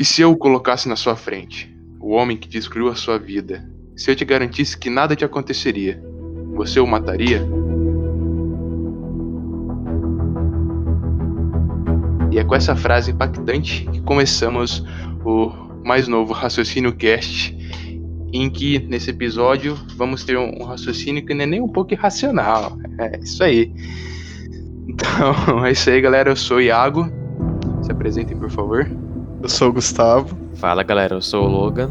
E se eu o colocasse na sua frente, o homem que destruiu a sua vida, se eu te garantisse que nada te aconteceria, você o mataria? E é com essa frase impactante que começamos o mais novo Raciocínio Cast, em que nesse episódio vamos ter um raciocínio que não é nem um pouco irracional. É isso aí. Então, é isso aí, galera. Eu sou o Iago. Se apresentem, por favor. Eu sou o Gustavo. Fala, galera. Eu sou o Logan.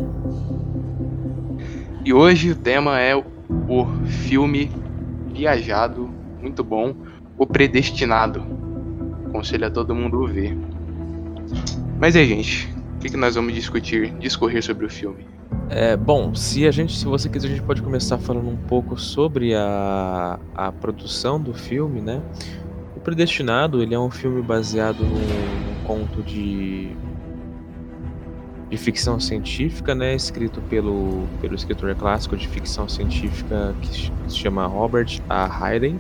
E hoje o tema é o filme viajado, muito bom, O Predestinado. Aconselho a todo mundo ver. Mas é, gente, o que, que nós vamos discutir, discorrer sobre o filme? É, bom, se a gente, se você quiser, a gente pode começar falando um pouco sobre a, a produção do filme, né? O Predestinado, ele é um filme baseado num, num conto de de ficção científica, né, escrito pelo, pelo escritor clássico de ficção científica que se chama Robert A. Hayden.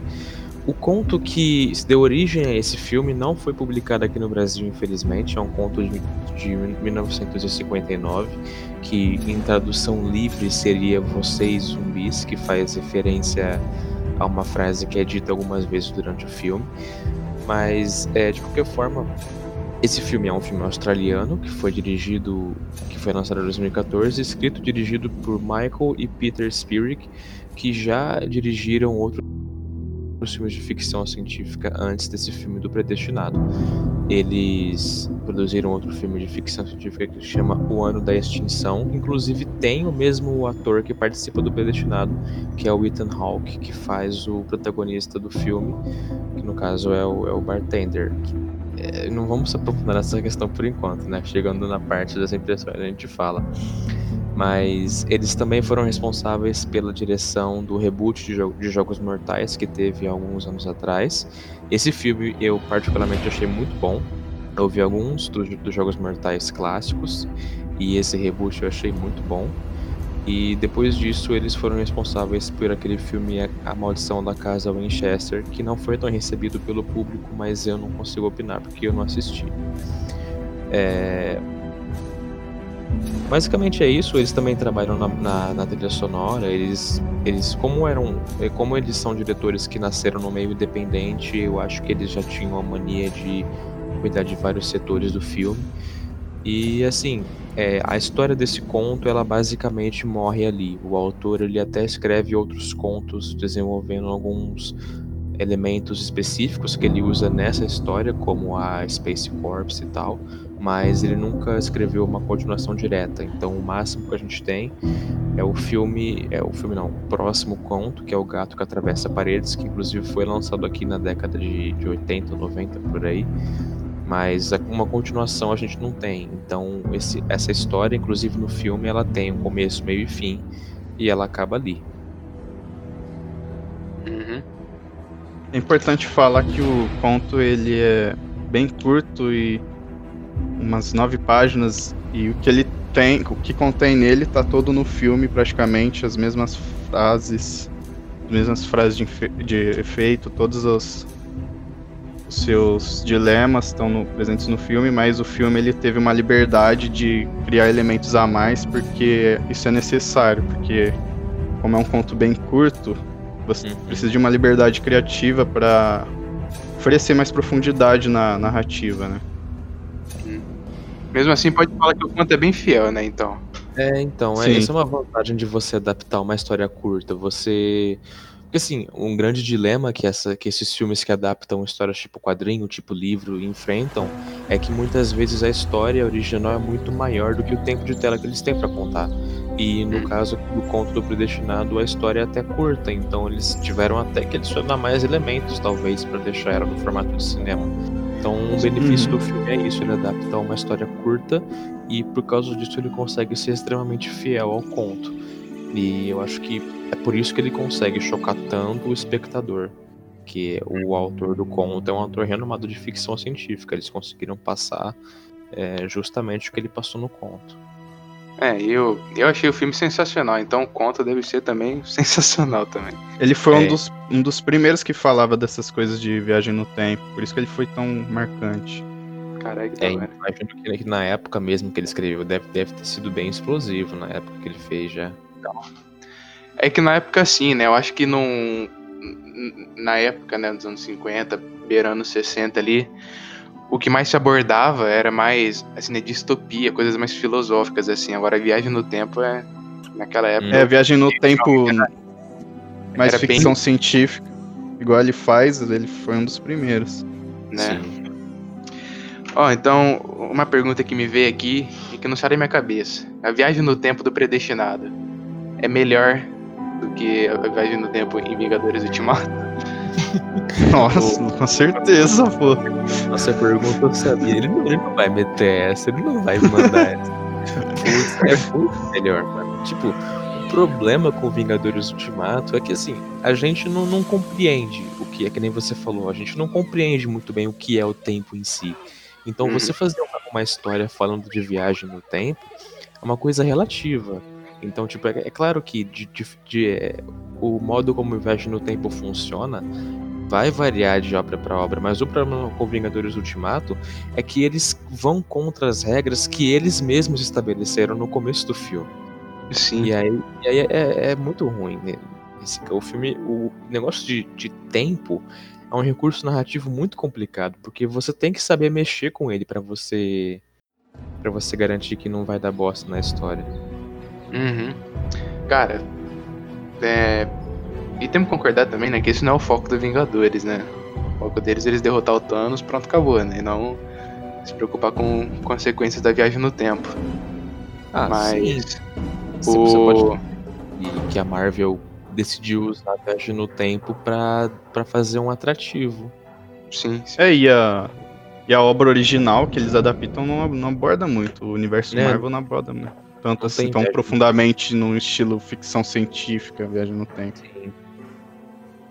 O conto que deu origem a esse filme não foi publicado aqui no Brasil, infelizmente. É um conto de, de 1959, que em tradução livre seria Vocês Zumbis, que faz referência a uma frase que é dita algumas vezes durante o filme. Mas, é, de qualquer forma, esse filme é um filme australiano que foi dirigido, que foi lançado em 2014, escrito e dirigido por Michael e Peter Spirik, que já dirigiram outros filmes de ficção científica antes desse filme do Predestinado. Eles produziram outro filme de ficção científica que chama O Ano da Extinção, que inclusive tem o mesmo ator que participa do Predestinado, que é o Ethan Hawke, que faz o protagonista do filme, que no caso é o, é o bartender, é, não vamos se aprofundar nessa questão por enquanto, né? Chegando na parte das impressões a gente fala. Mas eles também foram responsáveis pela direção do reboot de, jo de Jogos Mortais que teve alguns anos atrás. Esse filme eu particularmente achei muito bom. Eu vi alguns dos, dos Jogos Mortais clássicos e esse reboot eu achei muito bom. E depois disso, eles foram responsáveis por aquele filme A Maldição da Casa Winchester, que não foi tão recebido pelo público, mas eu não consigo opinar porque eu não assisti. É... Basicamente é isso. Eles também trabalham na, na, na, trilha sonora. Eles, eles como eram, como eles são diretores que nasceram no meio independente, eu acho que eles já tinham a mania de cuidar de vários setores do filme. E assim, é, a história desse conto, ela basicamente morre ali. O autor ele até escreve outros contos desenvolvendo alguns elementos específicos que ele usa nessa história, como a Space Corps e tal, mas ele nunca escreveu uma continuação direta. Então o máximo que a gente tem é o filme, é o filme não, o próximo conto, que é o Gato que Atravessa Paredes, que inclusive foi lançado aqui na década de, de 80, 90 por aí mas uma continuação a gente não tem. Então esse, essa história, inclusive no filme, ela tem um começo, meio e fim e ela acaba ali. Uhum. É importante falar que o conto ele é bem curto e umas nove páginas e o que ele tem, o que contém nele está todo no filme praticamente as mesmas frases, as mesmas frases de, de efeito, todos os seus dilemas estão no, presentes no filme, mas o filme ele teve uma liberdade de criar elementos a mais porque isso é necessário, porque como é um conto bem curto, você uhum. precisa de uma liberdade criativa para oferecer mais profundidade na narrativa, né? Uhum. Mesmo assim, pode falar que o conto é bem fiel, né? Então. É, então, é, essa é uma vantagem de você adaptar uma história curta. Você assim, um grande dilema que, essa, que esses filmes que adaptam histórias tipo quadrinho, tipo livro, enfrentam é que muitas vezes a história original é muito maior do que o tempo de tela que eles têm para contar. E no caso do conto do predestinado, a história é até curta, então eles tiveram até que adicionar mais elementos, talvez, para deixar ela no formato de cinema. Então, um benefício uhum. do filme é isso, ele adapta uma história curta e por causa disso ele consegue ser extremamente fiel ao conto. E eu acho que é por isso que ele consegue chocar tanto o espectador. Que o autor do conto é um autor renomado de ficção científica. Eles conseguiram passar é, justamente o que ele passou no conto. É, eu, eu achei o filme sensacional, então o conto deve ser também sensacional também. Ele foi é. um, dos, um dos primeiros que falava dessas coisas de viagem no tempo, por isso que ele foi tão marcante. Caraca, que É, imagino que, que na época mesmo que ele escreveu, deve, deve ter sido bem explosivo na época que ele fez já. É que na época sim, né? Eu acho que num, n- na época, né, dos anos 50, beirando 60 ali, o que mais se abordava era mais, assim, né, distopia, coisas mais filosóficas, assim. Agora, a viagem no tempo é, naquela época, É, viagem no tempo, mais Era bem- ficção científica. Igual ele faz, ele foi um dos primeiros. né? Sim. Ó, então, uma pergunta que me veio aqui e que não sai da minha cabeça. A viagem no tempo do predestinado é melhor do que a viagem no tempo em Vingadores Ultimato? Nossa, com certeza, pô. Nossa, pergunta eu sabia. Ele não, ele não vai meter essa, ele não vai mandar essa. Putz, é muito melhor, mano. Tipo, o problema com Vingadores Ultimato é que assim, a gente não, não compreende o que é, que nem você falou, a gente não compreende muito bem o que é o tempo em si. Então Uhum. você fazer uma, uma história falando de viagem no tempo é uma coisa relativa. Então, tipo, é, é claro que de, de- de, é, o modo como a viagem no tempo funciona vai variar de obra para obra, mas o problema com Vingadores Ultimato é que eles vão contra as regras que eles mesmos estabeleceram no começo do filme. Sim. E aí, e aí é, é muito ruim. né? Esse, o filme, o negócio de, de tempo é um recurso narrativo muito complicado, porque você tem que saber mexer com ele pra você para você garantir que não vai dar bosta na história. Uhum. Cara, é... e temos que concordar também, né, que esse não é o foco do Vingadores, né? O foco deles é eles derrotar o Thanos, pronto, acabou, né? E não se preocupar com consequências da viagem no tempo. Ah, Mas sim, você pode o... e que a Marvel decidiu usar a viagem no tempo pra, pra fazer um atrativo. Sim, sim. É, e a, e a obra original que eles adaptam não, não aborda muito. O universo É. Marvel não aborda muito. Tanto Não assim, tão profundamente no estilo ficção científica, viagem no tempo.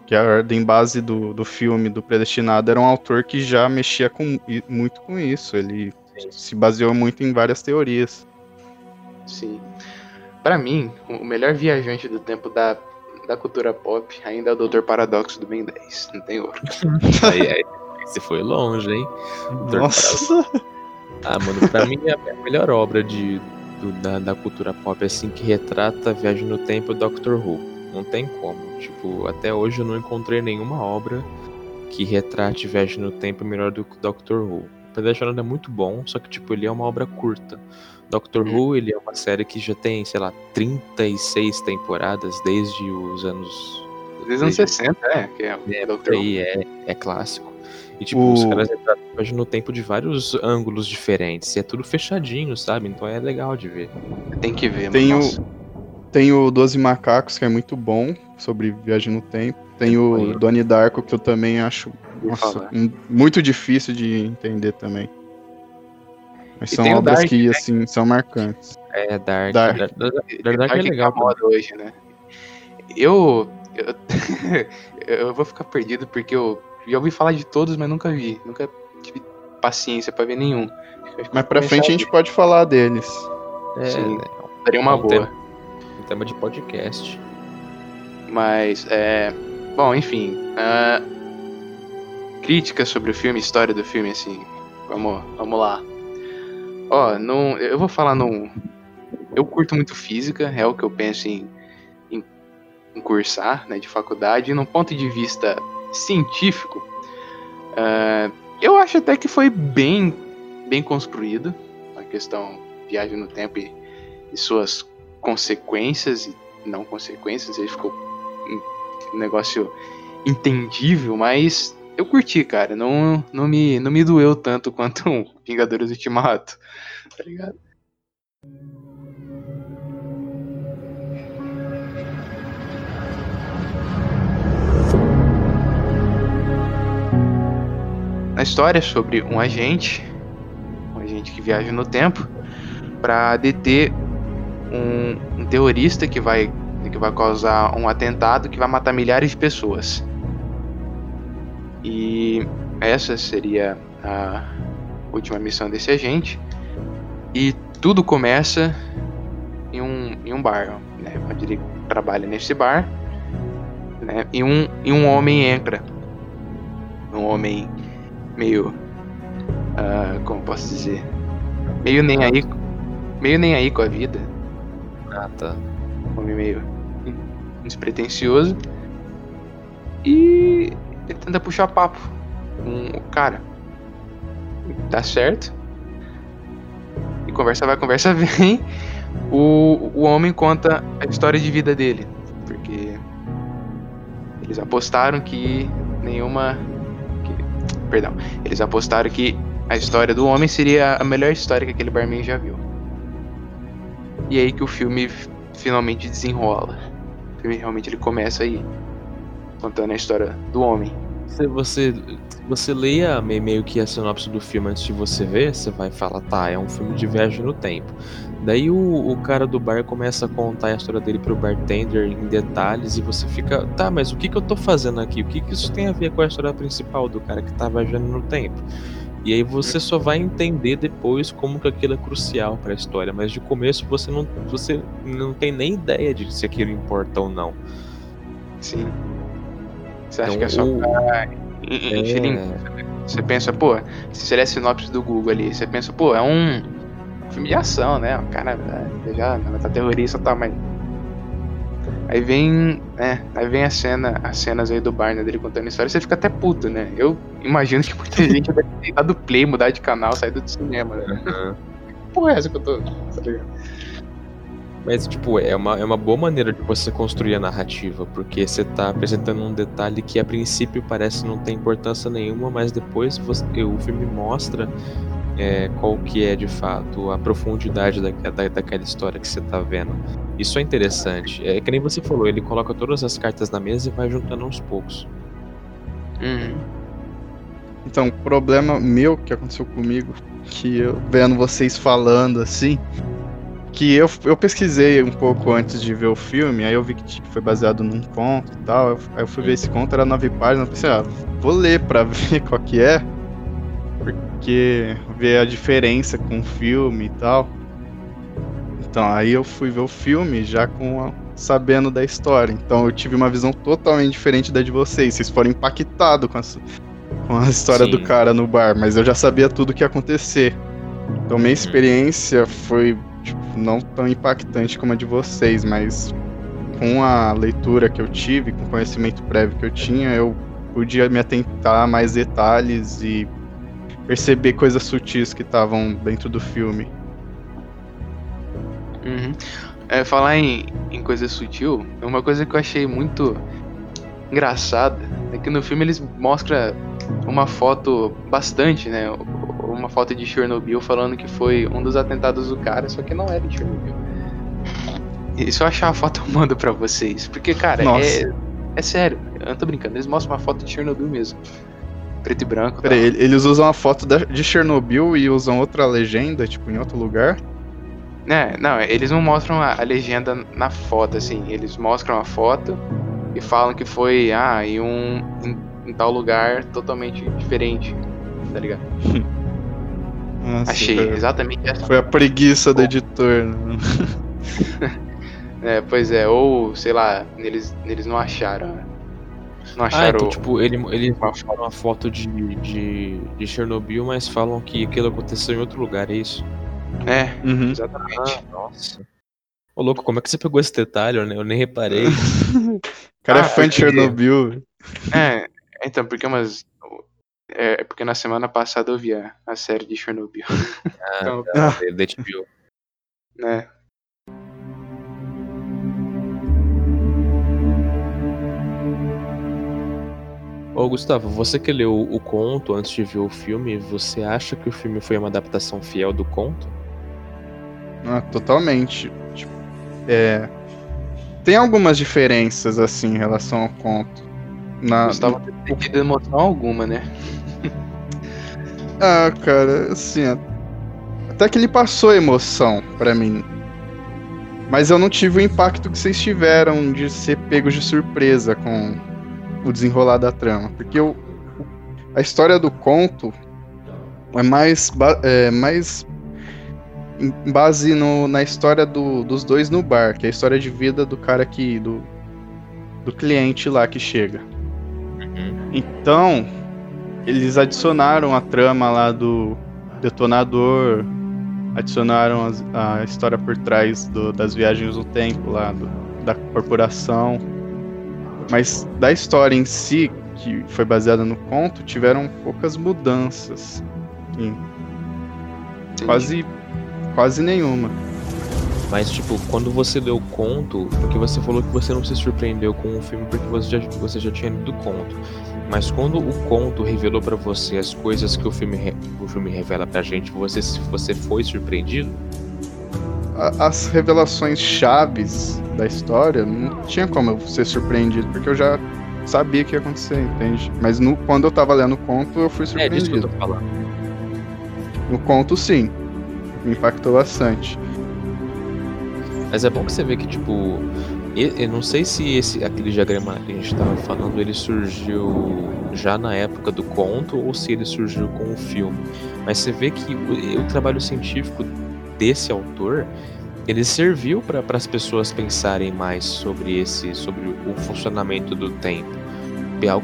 Que a ordem base do, do filme, do Predestinado, era um autor que já mexia com, muito com isso. Ele Sim. se baseou muito em várias teorias. Sim. Pra mim, o melhor viajante do tempo da, da cultura pop ainda é o Dr. Paradoxo do Ben 10. Não tem outro. aí, aí você foi longe, hein? Nossa! Ah, mano, pra mim é a melhor obra de, do- da, da cultura pop, assim, que retrata a viagem no tempo é o Doctor Who. Não tem como. Tipo, até hoje eu não encontrei nenhuma obra que retrate viagem no tempo melhor do que o Doctor Who. O Predestinado é muito bom, só que, tipo, ele é uma obra curta. Doctor Hum. Who, ele é uma série que já tem, sei lá, 36 temporadas desde os anos Desde os anos 60, é, que é o É, aí é, é clássico. E tipo, O- os caras viagem no tempo de vários ângulos diferentes. E é tudo fechadinho, sabe? Então é legal de ver. Tem que ver, Tem mano. o-. Tem o Doze Macacos, que é muito bom, sobre viagem no tempo. Tem o. Donnie Darko, que eu também acho nossa, um- muito difícil de entender também. Mas E são obras Dark, que, né? assim, são marcantes. É Dark. Dark. Dark, Dark, Dark é legal. tá moda hoje, né? Eu, eu. eu vou ficar perdido porque eu já ouvi falar de todos, mas nunca vi. Nunca tive paciência pra ver nenhum. Mas pra frente a começar gente pode falar deles. É, Sim. né, ver. Daria uma é um boa. tema- um tema de podcast. Mas, é. Bom, enfim. ah, críticas sobre o filme, história do filme, assim. Vamos, vamos lá. Ó, não, eu vou falar num. Eu curto muito física, é o que eu penso em, em, em cursar, né, de faculdade. E num ponto de vista científico, ah, eu acho até que foi bem, bem construído a questão viagem no tempo e, e suas consequências e não consequências. Ele ficou um negócio entendível, mas eu curti, cara. Não, não, me, não me doeu tanto quanto um Vingadores Ultimato. Tá ligado? A história sobre um agente, um agente que viaja no tempo, para deter um, um terrorista que vai que vai causar um atentado que vai matar milhares de pessoas. E essa seria a última missão desse agente. E tudo começa em um, em um bar, né, onde ele trabalha nesse bar. Né, e, um, e um homem entra. Um homem meio ah, como posso dizer? Meio nem aí. Meio nem aí com a vida. Ah, tá. Homem meio despretensioso. E ele tenta puxar papo com o cara. Dá certo. E conversa vai, conversa vem. O, o homem conta a história de vida dele. Porque eles apostaram que nenhuma. Perdão. Eles apostaram que a história do homem seria a melhor história que aquele barman já viu. E é aí que o filme finalmente desenrola. O filme realmente ele começa aí. Contando a história do homem. Se você, você leia me- meio que a sinopse do filme antes de você ver, você vai falar, tá, é um filme de viagem no tempo. Daí o, o cara do bar começa a contar a história dele pro bartender em detalhes e você fica, tá, mas o que, que eu tô fazendo aqui? O que, que isso tem a ver com a história principal do cara que tá viajando no tempo? E aí você só vai entender depois como que aquilo é crucial pra história, mas de começo você não, você não tem nem ideia de se aquilo importa ou não. Sim. Você acha Então, que é só o- pra encher É. né? Você pensa, pô, se você a sinopse do Google ali, você pensa, pô, é um filme de ação, né? O cara é, já não tá terrorista, tá, mas. Aí vem, né? Aí vem a cena, as cenas aí do Barney dele contando a história, você fica até puto, né? Eu imagino que muita gente vai ter dado play, mudar de canal, sair do cinema, né? Porra, é essa que eu tô. tá ligado? Mas, tipo, é uma, é uma boa maneira de você construir a narrativa, porque você tá apresentando um detalhe que a princípio parece não ter importância nenhuma, mas depois você- o filme mostra é, qual que é de fato a profundidade da, da, daquela história que você tá vendo. Isso é interessante. É que nem você falou, ele coloca todas as cartas na mesa e vai juntando aos poucos. Uhum. Então, o problema meu que aconteceu comigo, que eu vendo vocês falando assim, que eu, eu pesquisei um pouco antes de ver o filme, aí eu vi que tipo, foi baseado num conto e tal, eu- aí eu fui ver esse conto, era nove páginas, eu pensei, ah, vou ler pra ver qual que é, porque ver a diferença com o filme e tal. Então, aí eu fui ver o filme já com a- sabendo da história, então eu tive uma visão totalmente diferente da de vocês, vocês foram impactados com a, com a história do Sim. cara no bar, mas eu já sabia tudo que ia acontecer. Então minha experiência foi tipo, não tão impactante como a de vocês, mas com a leitura que eu tive, com o conhecimento prévio que eu tinha, eu podia me atentar a mais detalhes e perceber coisas sutis que estavam dentro do filme. Uhum. É, falar em, em coisa sutil, uma coisa que eu achei muito engraçada é que no filme eles mostram uma foto bastante, né? Uma foto de Chernobyl falando que foi um dos atentados do cara, só que não era de Chernobyl. E se eu achar a foto, eu mando pra vocês. Porque, cara, Nossa. é, é sério, eu não tô brincando, eles mostram uma foto de Chernobyl mesmo. Preto e branco. Peraí, ele- eles usam a foto da- de Chernobyl e usam outra legenda, tipo, em outro lugar? É, não, eles não mostram a, a legenda na foto, assim. Eles mostram a foto e falam que foi, ah, em um. em, em tal lugar totalmente diferente. Tá ligado? Nossa, Achei foi- exatamente essa. Foi a preguiça do editor. né? É, pois é, ou, sei lá, eles, eles não acharam. né? Não Ah, acharam. então, tipo, ele, ele mostra uma foto de, de, de Chernobyl, mas falam que aquilo aconteceu em outro lugar, é isso? É, Uhum. exatamente. nossa. Ô, louco, como é que você pegou esse detalhe? Eu nem, eu nem reparei. O cara Ah, é fã de Chernobyl. É, então, porque umas. É, porque na semana passada eu vi a, a série de Chernobyl. Então, Ah, da Ô, Gustavo, você que leu o conto antes de ver o filme, você acha que o filme foi uma adaptação fiel do conto? Ah, totalmente. Tipo, é, Tem algumas diferenças, assim, em relação ao conto. Na, Gustavo não tem tido emoção alguma, né? Ah, cara, assim, até que ele passou emoção pra mim. Mas eu não tive o impacto que vocês tiveram de ser pegos de surpresa com o desenrolar da trama. Porque o, a história do conto é mais, é mais em base no- na história do- dos dois no bar, que é a história de vida do cara que. do, do cliente lá que chega. Então, eles adicionaram a trama lá do, detonador, adicionaram as, a história por trás do, das viagens no tempo lá, do, da corporação. Mas da história em si, que foi baseada no conto, tiveram poucas mudanças. Quase, quase nenhuma. Mas, tipo, quando você leu o conto, porque você falou que você não se surpreendeu com o filme porque você já, você já tinha lido o conto. Mas quando o conto revelou para você as coisas que o filme, o filme revela pra gente, você, você foi surpreendido? As revelações chaves da história não tinha como eu ser surpreendido, porque eu já sabia que ia acontecer, entende? Mas no, quando eu tava lendo o conto, eu fui surpreendido. É disso que eu tô falando. No conto, sim. Me impactou bastante. Mas é bom que você vê que, tipo, eu não sei se esse aquele diagrama que a gente estava falando ele surgiu já na época do conto ou se ele surgiu com o filme. Mas você vê que o, o trabalho científico desse autor ele serviu para as pessoas pensarem mais sobre esse sobre o funcionamento do tempo.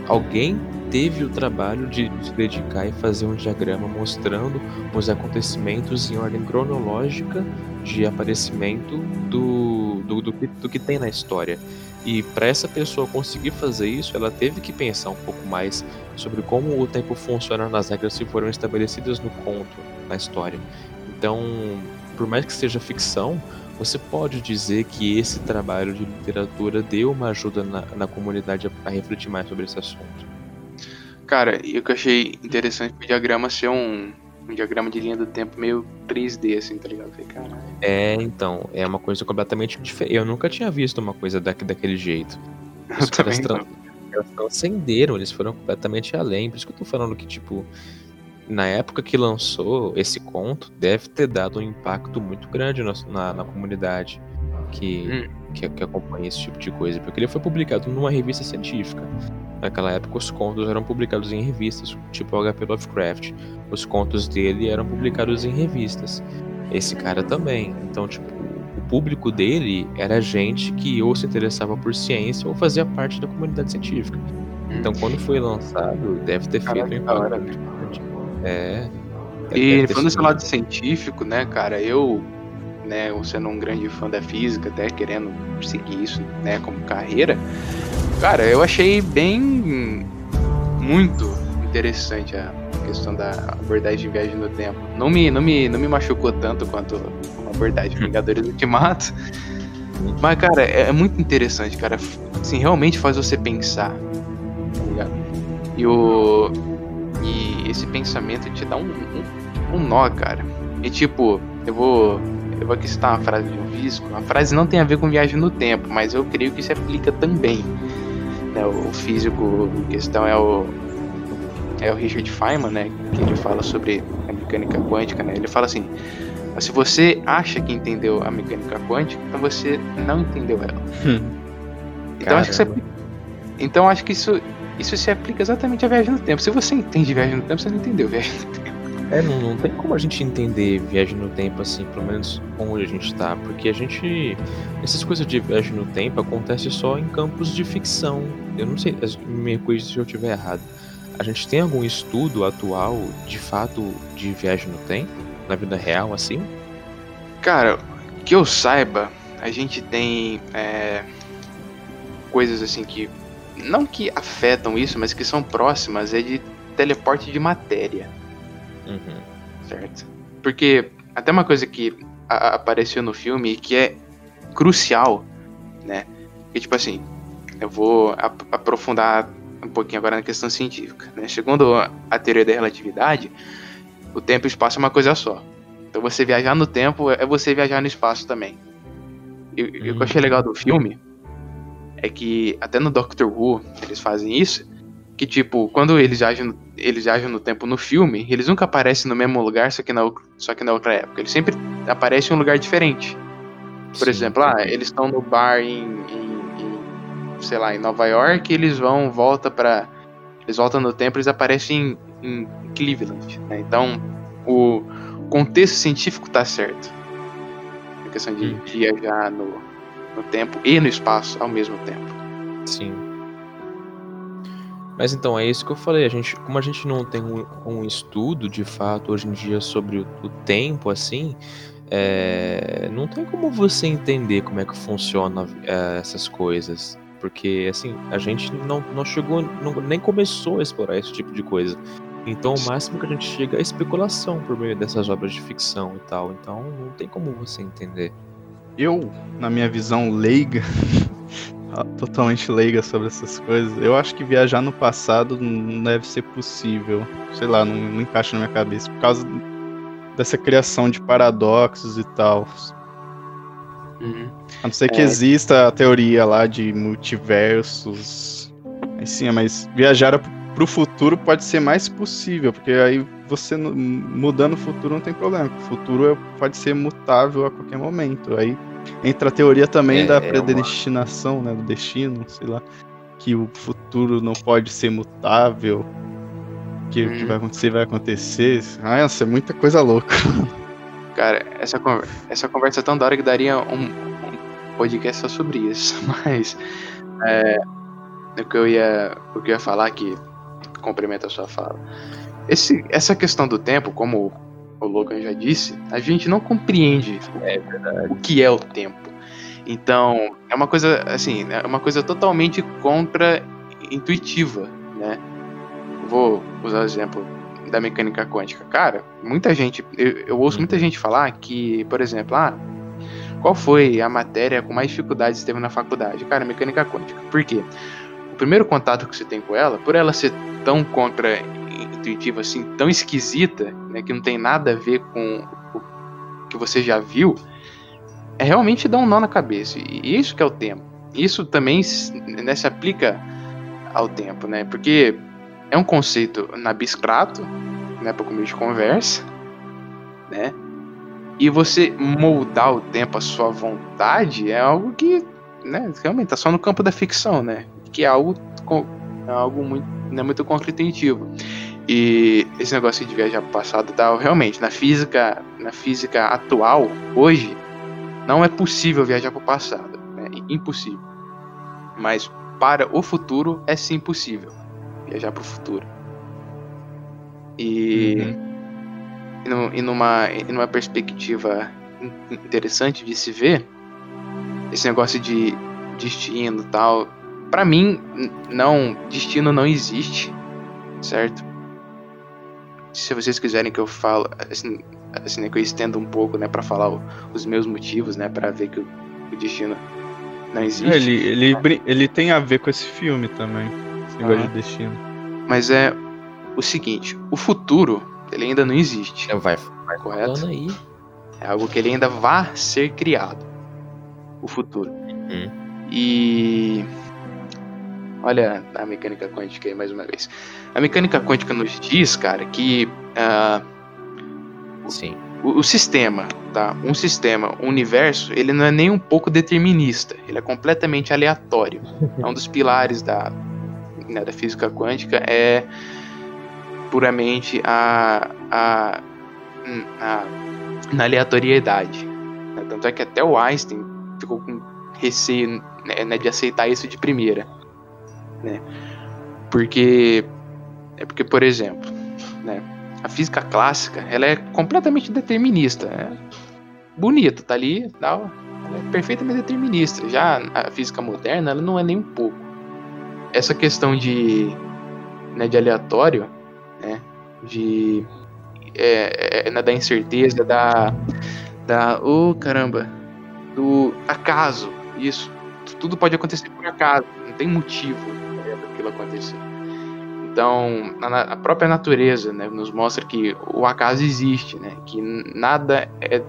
Alguém teve o trabalho de se dedicar e fazer um diagrama mostrando os acontecimentos em ordem cronológica de aparecimento do, do, do, do que tem na história. E para essa pessoa conseguir fazer isso, ela teve que pensar um pouco mais sobre como o tempo funciona nas regras que foram estabelecidas no conto, na história. Então, por mais que seja ficção, você pode dizer que esse trabalho de literatura deu uma ajuda na, na comunidade a, a refletir mais sobre esse assunto. Cara, e o que eu achei interessante o diagrama ser um, um diagrama de linha do tempo meio 3D, assim, tá ligado? Falei, É, então, é uma coisa completamente diferente. Eu nunca tinha visto uma coisa da, daquele jeito. Os caras tra transcenderam, eles foram completamente além. Por isso que eu tô falando que, tipo, na época que lançou esse conto, deve ter dado um impacto muito grande na, na, na comunidade que, hum. que, que acompanha esse tipo de coisa. Porque ele foi publicado numa revista científica. Naquela época, os contos eram publicados em revistas, tipo HP Lovecraft. Os contos dele eram publicados em revistas. Esse cara também. Então, tipo, o público dele era gente que ou se interessava por ciência ou fazia parte da comunidade científica. Então, quando foi lançado, deve ter feito um impacto. É. E falando desse lado científico, né, cara, eu, né, sendo um grande fã da física, até querendo seguir isso, né, como carreira, Cara, eu achei bem. muito interessante a questão da abordagem de viagem no tempo. Não me, não me, não me machucou tanto quanto uma abordagem de Vingadores Ultimato. Mas, cara, é, é, muito interessante, cara. Assim, realmente faz você pensar. Tá ligado? E o. Esse pensamento te dá um, um, um nó, cara. E tipo, eu vou. Eu vou aqui citar uma frase de um físico. A frase não tem a ver com viagem no tempo, mas eu creio que se aplica também né, o físico em questão é o é o Richard Feynman, né, que ele fala sobre a mecânica quântica, né? Ele fala assim: se você acha que entendeu a mecânica quântica, então você não entendeu ela. Hum. Então acho que você, então acho que isso isso se aplica exatamente à viagem no tempo. Se você entende viagem no tempo, você não entendeu viagem no tempo. É, não, não tem como a gente entender viagem no tempo assim, pelo menos onde a gente tá, porque a gente. Essas coisas de viagem no tempo acontecem só em campos de ficção. Eu não sei, me corrija se eu estiver errado. A gente tem algum estudo atual, de fato, de viagem no tempo? Na vida real, assim? Cara, que eu saiba, a gente tem é, coisas assim que. Não que afetam isso, mas que são próximas, é de teleporte de matéria. Uhum. Certo? Porque até uma coisa que apareceu no filme que é crucial, né? Que tipo assim, eu vou ap aprofundar um pouquinho agora na questão científica, né? Segundo a teoria da relatividade, o tempo e o espaço é uma coisa só. Então você viajar no tempo é você viajar no espaço também. E, uhum. o que eu achei legal do filme é que até no Doctor Who eles fazem isso, que tipo, quando eles viajam, eles viajam no tempo no filme, eles nunca aparecem no mesmo lugar, só que na, só que na outra época. Eles sempre aparecem em um lugar diferente. Por Sim. exemplo, ah, eles estão no bar em, em, em, sei lá, em Nova York, eles vão, volta para eles voltam no tempo, eles aparecem em, em Cleveland. Né? Então, o contexto científico tá certo. A questão de viajar no, no tempo e no espaço ao mesmo tempo. Sim. Mas então, é isso que eu falei. A gente, como a gente não tem um, um estudo de fato hoje em dia sobre o, o tempo, assim, é, não tem como você entender como é que funciona é, essas coisas. Porque, assim, a gente não, não chegou, não, nem começou a explorar esse tipo de coisa. Então, o máximo que a gente chega é especulação por meio dessas obras de ficção e tal. Então, não tem como você entender. Eu, na minha visão leiga, totalmente leiga sobre essas coisas, eu acho que viajar no passado não deve ser possível. Sei lá, não, não encaixa na minha cabeça. Por causa dessa criação de paradoxos e tal. Uhum. A não ser que é... exista a teoria lá de multiversos. Aí sim, mas viajar pro futuro pode ser mais possível, porque aí você mudando o futuro não tem problema. O futuro é, pode ser mutável a qualquer momento. Aí entra a teoria também é, da predestinação, é uma... né, do destino, sei lá, que o futuro não pode ser mutável, que o hum. que vai acontecer vai acontecer. Ah, nossa, é muita coisa louca. Cara, essa conversa, essa conversa é tão da hora que daria um, um podcast só sobre isso, mas é, o que eu ia, o que eu ia falar que complementa a sua fala. Esse, essa questão do tempo, como o Logan já disse, a gente não compreende é, o que é o tempo. Então, é uma coisa assim, é uma coisa totalmente contra-intuitiva, né? Vou usar o exemplo da mecânica quântica. Cara, muita gente, eu, eu ouço muita uhum. gente falar que, por exemplo, ah, qual foi a matéria com mais dificuldades que teve na faculdade? Cara, mecânica quântica. Por quê? O primeiro contato que você tem com ela, por ela ser tão contra intuitiva assim, tão esquisita, né, que não tem nada a ver com o que você já viu, é realmente dar um nó na cabeça. E isso que é o tempo. Isso também né, se aplica ao tempo, né? Porque é um conceito abstrato, né, para começo de conversa, né? E você moldar o tempo à sua vontade é algo que, né, realmente tá só no campo da ficção, né? Que é algo, é algo muito, não é muito concreto e esse negócio de viajar para o passado tal, realmente, na física, na física atual, hoje, não é possível viajar para o passado. É impossível. Mas para o futuro é sim possível viajar para o futuro. E, uhum. e, numa, e numa perspectiva interessante de se ver, esse negócio de destino tal, para mim, não, destino não existe, certo? se vocês quiserem que eu falo, assim, assim né, que eu estenda um pouco, né, para falar o, os meus motivos, né, para ver que o, o, destino não existe. É, ele, ele, ele tem a ver com esse filme também, esse negócio de destino. Mas é o seguinte, o futuro, ele ainda não existe. É, vai, vai correto? Aí. É algo que ele ainda vai ser criado. O futuro. Uhum. E Olha a mecânica quântica aí mais uma vez. A mecânica quântica nos diz, cara, que uh, Sim. O, o, sistema, tá? Um sistema, o um universo, ele não é nem um pouco determinista. Ele é completamente aleatório. é um dos pilares da, né, da física quântica é puramente a, a, a na aleatoriedade. Né? Tanto é que até o Einstein ficou com receio né, de aceitar isso de primeira né? Porque é porque, por exemplo, né, a física clássica, ela é completamente determinista, é bonita, tá ali, ela é perfeitamente determinista. Já a física moderna, ela não é nem um pouco. Essa questão de, né, de aleatório, né, de é, é, né, da incerteza, da da oh caramba, do acaso, isso, tudo pode acontecer por acaso, não tem motivo aquilo acontecer. Então, a, própria natureza né, nos mostra que o acaso existe, né, que nada é,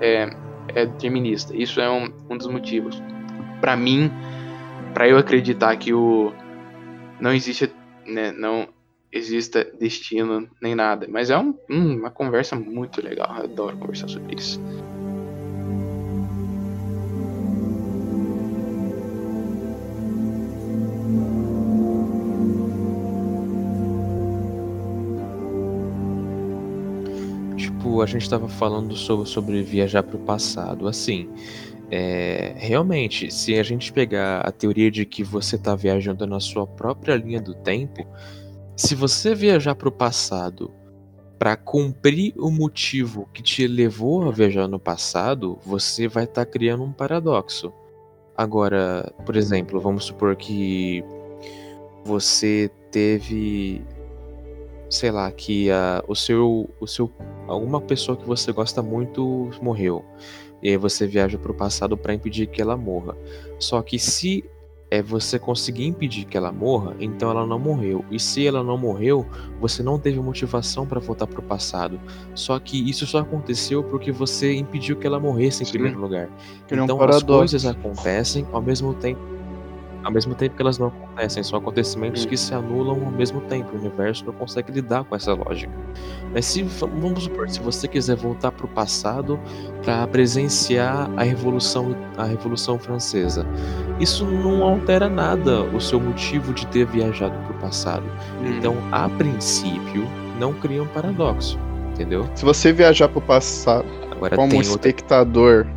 é, é determinista. Isso é um, um dos motivos. Para mim, para eu acreditar que o não existe, né, não exista destino nem nada. Mas é um, uma conversa muito legal. Eu adoro conversar sobre isso. A gente estava falando sobre, sobre viajar para o passado. Assim, é, realmente, se a gente pegar a teoria de que você está viajando na sua própria linha do tempo, se você viajar para o passado para cumprir o motivo que te levou a viajar no passado, você vai estar tá criando um paradoxo. Agora, por exemplo, vamos supor que você teve, sei lá, que a, o seu, o seu, alguma pessoa que você gosta muito morreu e aí você viaja para o passado para impedir que ela morra. Só que se é você conseguir impedir que ela morra, então ela não morreu. E se ela não morreu, você não teve motivação para voltar para o passado. Só que isso só aconteceu porque você impediu que ela morresse em Sim. primeiro lugar. Que então um as coisas acontecem ao mesmo tempo ao mesmo tempo que elas não acontecem, são acontecimentos que se anulam ao mesmo tempo. O universo não consegue lidar com essa lógica. Mas se vamos supor, se você quiser voltar para o passado para presenciar a revolução, a revolução francesa, isso não altera nada o seu motivo de ter viajado para o passado. Hum. Então, a princípio, não cria um paradoxo, entendeu? Se você viajar para o passado Agora, como espectador outra...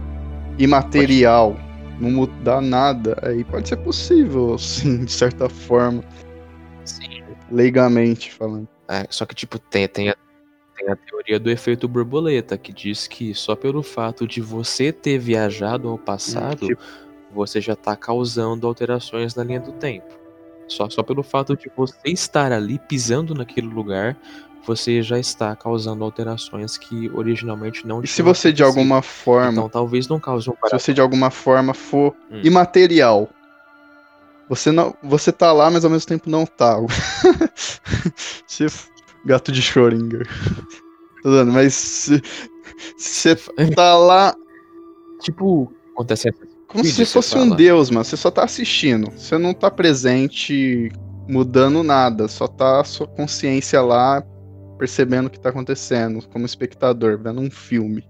imaterial Pode não mudar nada, aí pode ser possível, sim, de certa forma. Sim. Leigamente falando. É, só que, tipo, tem, tem, a, tem a teoria do efeito borboleta, que diz que só pelo fato de você ter viajado ao passado, hum, tipo... você já tá causando alterações na linha do tempo. Só, só pelo fato de você estar ali pisando naquele lugar, você já está causando alterações que originalmente não E se você de alguma forma. Então talvez não cause um Se você de alguma forma for hum. imaterial. Você não. Você tá lá, mas ao mesmo tempo não tá. Gato de Schrödinger. Dando, mas se, se você tá lá. Tipo, acontece Como se fosse um deus, mano. Você só tá assistindo. Você não tá presente mudando nada. Só tá a sua consciência lá percebendo o que está acontecendo, como espectador, vendo um filme.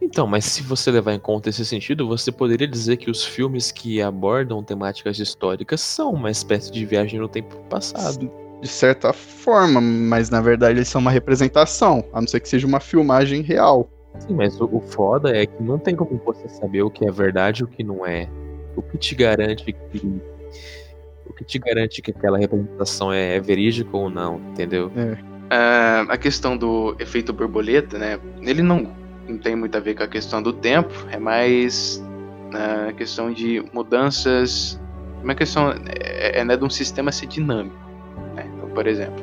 Então, mas se você levar em conta esse sentido, você poderia dizer que os filmes que abordam temáticas históricas são uma espécie de viagem no tempo passado. De certa forma, mas na verdade eles são uma representação, a não ser que seja uma filmagem real. Sim, mas o, o foda é que não tem como você saber o que é verdade e o que não é. O que te garante que. O que te garante que aquela representação é, é verídica ou não, entendeu? É. Uh, a questão do efeito borboleta, né? Ele não, não tem muito a ver com a questão do tempo, é mais a uh, questão de mudanças. Uma questão é, é né, de um sistema ser dinâmico. Né? Então, por exemplo,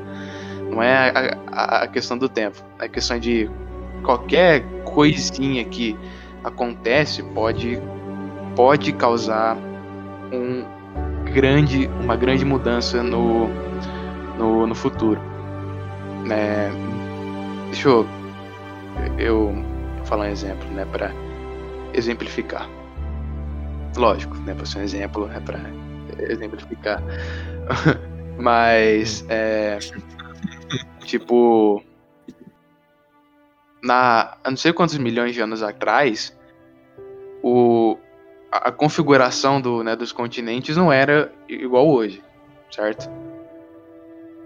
não é a, a, a, questão do tempo, é a questão de qualquer coisinha que acontece pode pode causar um grande, uma grande mudança no, no, no futuro. É, deixa eu, eu falar um exemplo, né, para exemplificar. Lógico, né, para ser um exemplo, é para exemplificar. Mas, é, tipo, na, a não sei quantos milhões de anos atrás, o, a, a configuração do, né, dos continentes não era igual hoje, certo?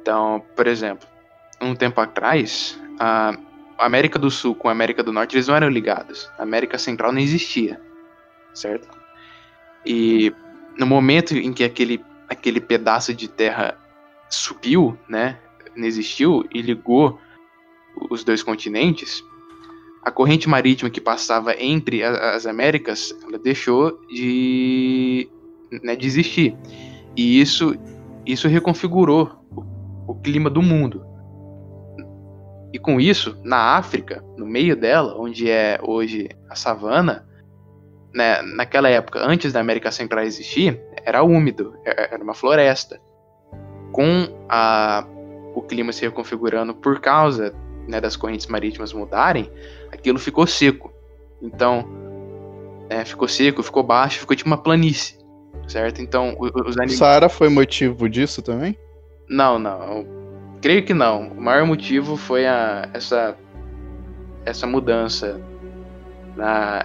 Então, por exemplo, um tempo atrás, a América do Sul com a América do Norte eles não eram ligados. A América Central não existia, certo? E no momento em que aquele, aquele pedaço de terra subiu, né, não existiu e ligou os dois continentes, a corrente marítima que passava entre as Américas ela deixou de, né, de existir. E isso, isso reconfigurou o, o clima do mundo. E com isso, na África, no meio dela, onde é hoje a savana, né, naquela época, antes da América Central existir, era úmido, é, era uma floresta. Com a, o clima se reconfigurando por causa né, das correntes marítimas mudarem, aquilo ficou seco. Então, é, ficou seco, ficou baixo, ficou tipo uma planície, certo? Então, os, animais... Saara foi motivo disso também? Não, não creio que não. O maior motivo foi a, essa, essa mudança na.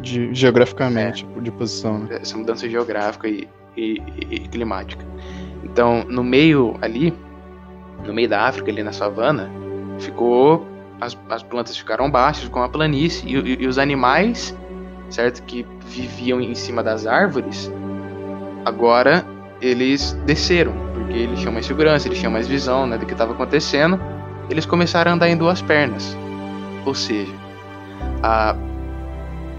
De, geograficamente, é, de posição. Né? Essa mudança geográfica e, e, e, climática. Então, no meio ali, no meio da África, ali na savana, ficou. As, as plantas ficaram baixas, com a planície, e, e, os animais certo? Que viviam em cima das árvores, agora eles desceram, porque eles tinham mais segurança, eles tinham mais visão né, do que estava acontecendo. Eles começaram a andar em duas pernas. Ou seja, a,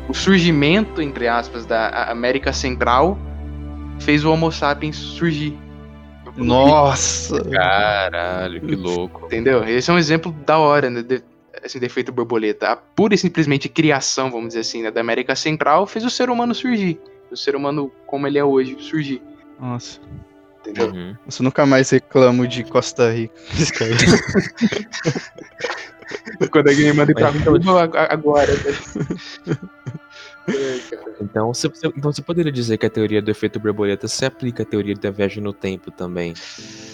o surgimento, entre aspas, da América Central fez o Homo sapiens surgir. Nossa! Caralho, que louco. Entendeu? Esse é um exemplo da hora, né? De, assim, de efeito borboleta. A pura e simplesmente criação, vamos dizer assim, né, da América Central fez o ser humano surgir. O ser humano como ele é hoje surgir. Nossa. Entendeu? Uhum. Nossa, eu nunca mais reclamo de Costa Rica. Quando alguém manda pra então- Cuba, ag- agora. né? Então você, você- então você poderia dizer que a teoria do efeito borboleta se aplica à teoria da viagem no tempo também.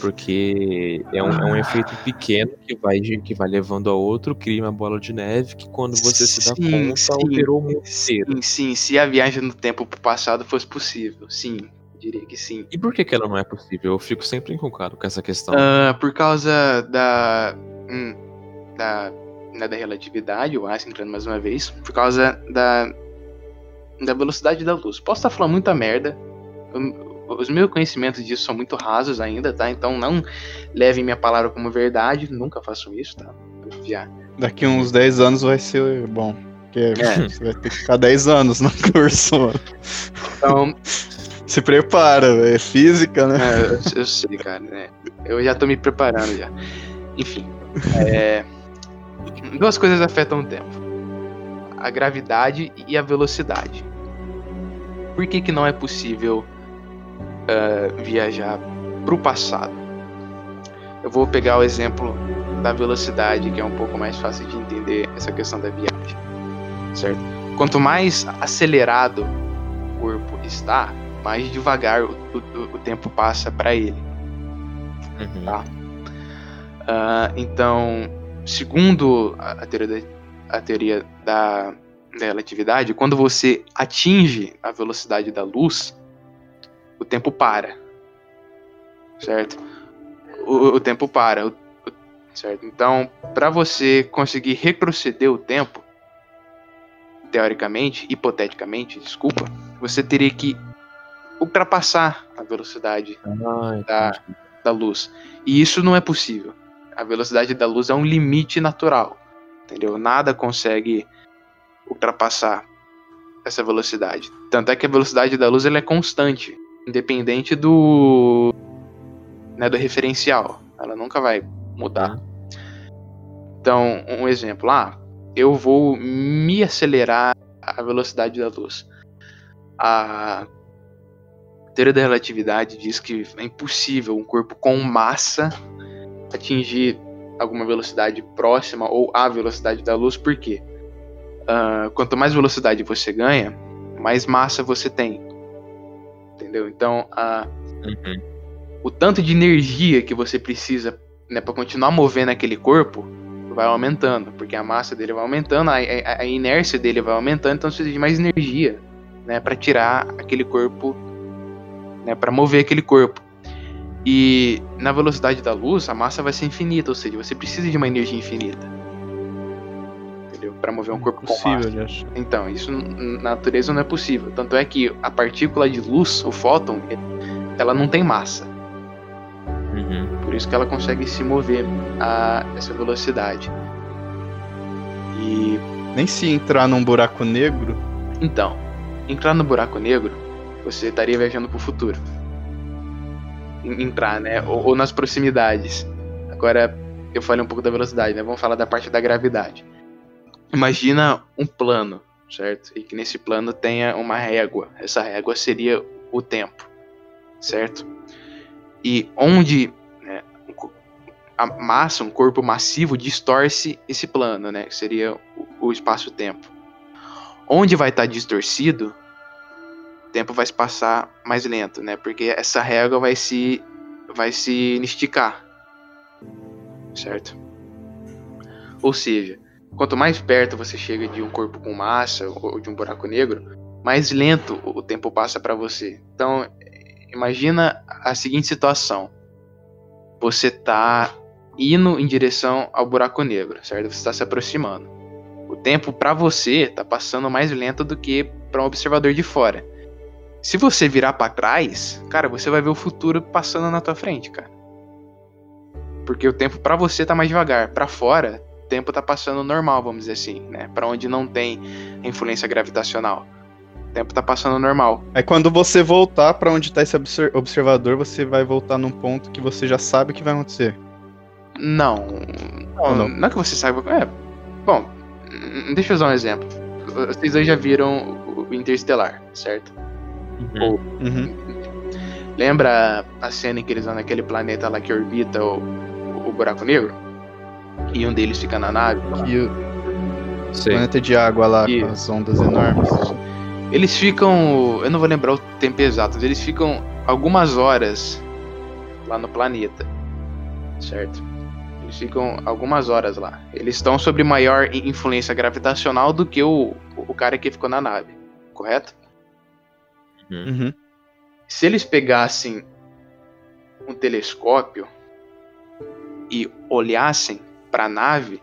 Porque é um, é um efeito pequeno que vai, que vai levando a outro, cria uma bola de neve que quando você se dá Sim, conta, sim. alterou o mundo inteiro. Sim, sim, se a viagem no tempo pro passado fosse possível, sim, diria que sim. E por que, que ela não é possível? Eu fico sempre encucado com essa questão. Ah, por causa da. hum, da. né, da relatividade, o Einstein entrando mais uma vez, por causa da. da velocidade da luz. Posso estar falando muita merda. eu- os meus conhecimentos disso são muito rasos ainda, tá? Então não levem minha palavra como verdade, nunca façam isso, tá? Já. Daqui uns 10 anos vai ser bom. Porque É. você vai ter que ficar 10 anos no curso, mano. Então, Se prepara, é física, né? É, eu, sei, cara, né? Eu já tô me preparando já. Enfim. é, Duas coisas afetam o tempo. A gravidade e a velocidade. Por que, que não é possível ah, viajar pro passado? Eu vou pegar o exemplo da velocidade, que é um pouco mais fácil de entender essa questão da viagem. Certo? Quanto mais acelerado o corpo está, mais devagar o, o- o tempo passa para ele. Uhum. tá. Ah, então, segundo a, a teoria, da, a teoria da, da relatividade, quando você atinge a velocidade da luz, o tempo para. Certo? O, o tempo para. o- certo? Então, para você conseguir retroceder o tempo, teoricamente, hipoteticamente, desculpa, você teria que ultrapassar a velocidade Ah, da, entendi. da luz. E isso não é possível. A velocidade da luz é um limite natural. Entendeu? Nada consegue ultrapassar essa velocidade. Tanto é que a velocidade da luz ela é constante, independente do né, do referencial. Ela nunca vai mudar. Então, um exemplo, ah, eu vou me acelerar a velocidade da luz. A teoria da relatividade diz que é impossível um corpo com massa atingir alguma velocidade próxima ou a velocidade da luz, por quê? Ah, quanto mais velocidade você ganha, mais massa você tem. Entendeu? Então, a Uhum. o tanto de energia que você precisa né, para continuar movendo aquele corpo vai aumentando, porque a massa dele vai aumentando, a, a- a inércia dele vai aumentando, então você precisa de mais energia né, para tirar aquele corpo, né, para mover aquele corpo. E na velocidade da luz, a massa vai ser infinita, ou seja, você precisa de uma energia infinita. Entendeu? Para mover um corpo com massa. Possível de achar. Então, isso na natureza não é possível. Tanto é que a partícula de luz, o fóton, ela não tem massa. Uhum. Por isso que ela consegue se mover a essa velocidade. E Nem se entrar num buraco negro, então, entrar no buraco negro, você estaria viajando para o futuro. En- Entrar, né? Ou, ou nas proximidades. Agora, eu falei um pouco da velocidade, né? Vamos falar da parte da gravidade. Imagina um plano, certo? E que nesse plano tenha uma régua. Essa régua seria o tempo, certo? E onde né, a massa, um corpo massivo, distorce esse plano, né? Que seria o, espaço-tempo. Onde vai estar distorcido, tempo vai se passar mais lento, né? Porque essa régua vai se vai se esticar, certo? Ou seja, quanto mais perto você chega de um corpo com massa ou de um buraco negro, mais lento o tempo passa para você. Então, imagina a seguinte situação: você tá indo em direção ao buraco negro, certo? Você está se aproximando. O tempo para você tá passando mais lento do que para um observador de fora. Se você virar para trás, cara, você vai ver o futuro passando na tua frente, cara. Porque o tempo para você tá mais devagar, para fora, o tempo tá passando normal, vamos dizer assim, né? Para onde não tem influência gravitacional. O tempo tá passando normal. Aí quando você voltar para onde tá esse observador, você vai voltar num ponto que você já sabe o que vai acontecer. Não. Não, não. não é que você saiba. É. Bom, deixa eu usar um exemplo. Vocês dois já viram o Interestelar, certo? Uhum. uhum. Lembra a cena em que eles vão naquele planeta lá que orbita o, o buraco negro? E um deles fica na nave? Que o planeta de água lá, e... com as ondas enormes. Eles ficam. Eu não vou lembrar o tempo exato, eles ficam algumas horas lá no planeta. Certo? Eles ficam algumas horas lá. Eles estão sob maior influência gravitacional do que o, o cara que ficou na nave. Correto? Uhum. Se eles pegassem um telescópio e olhassem para a nave,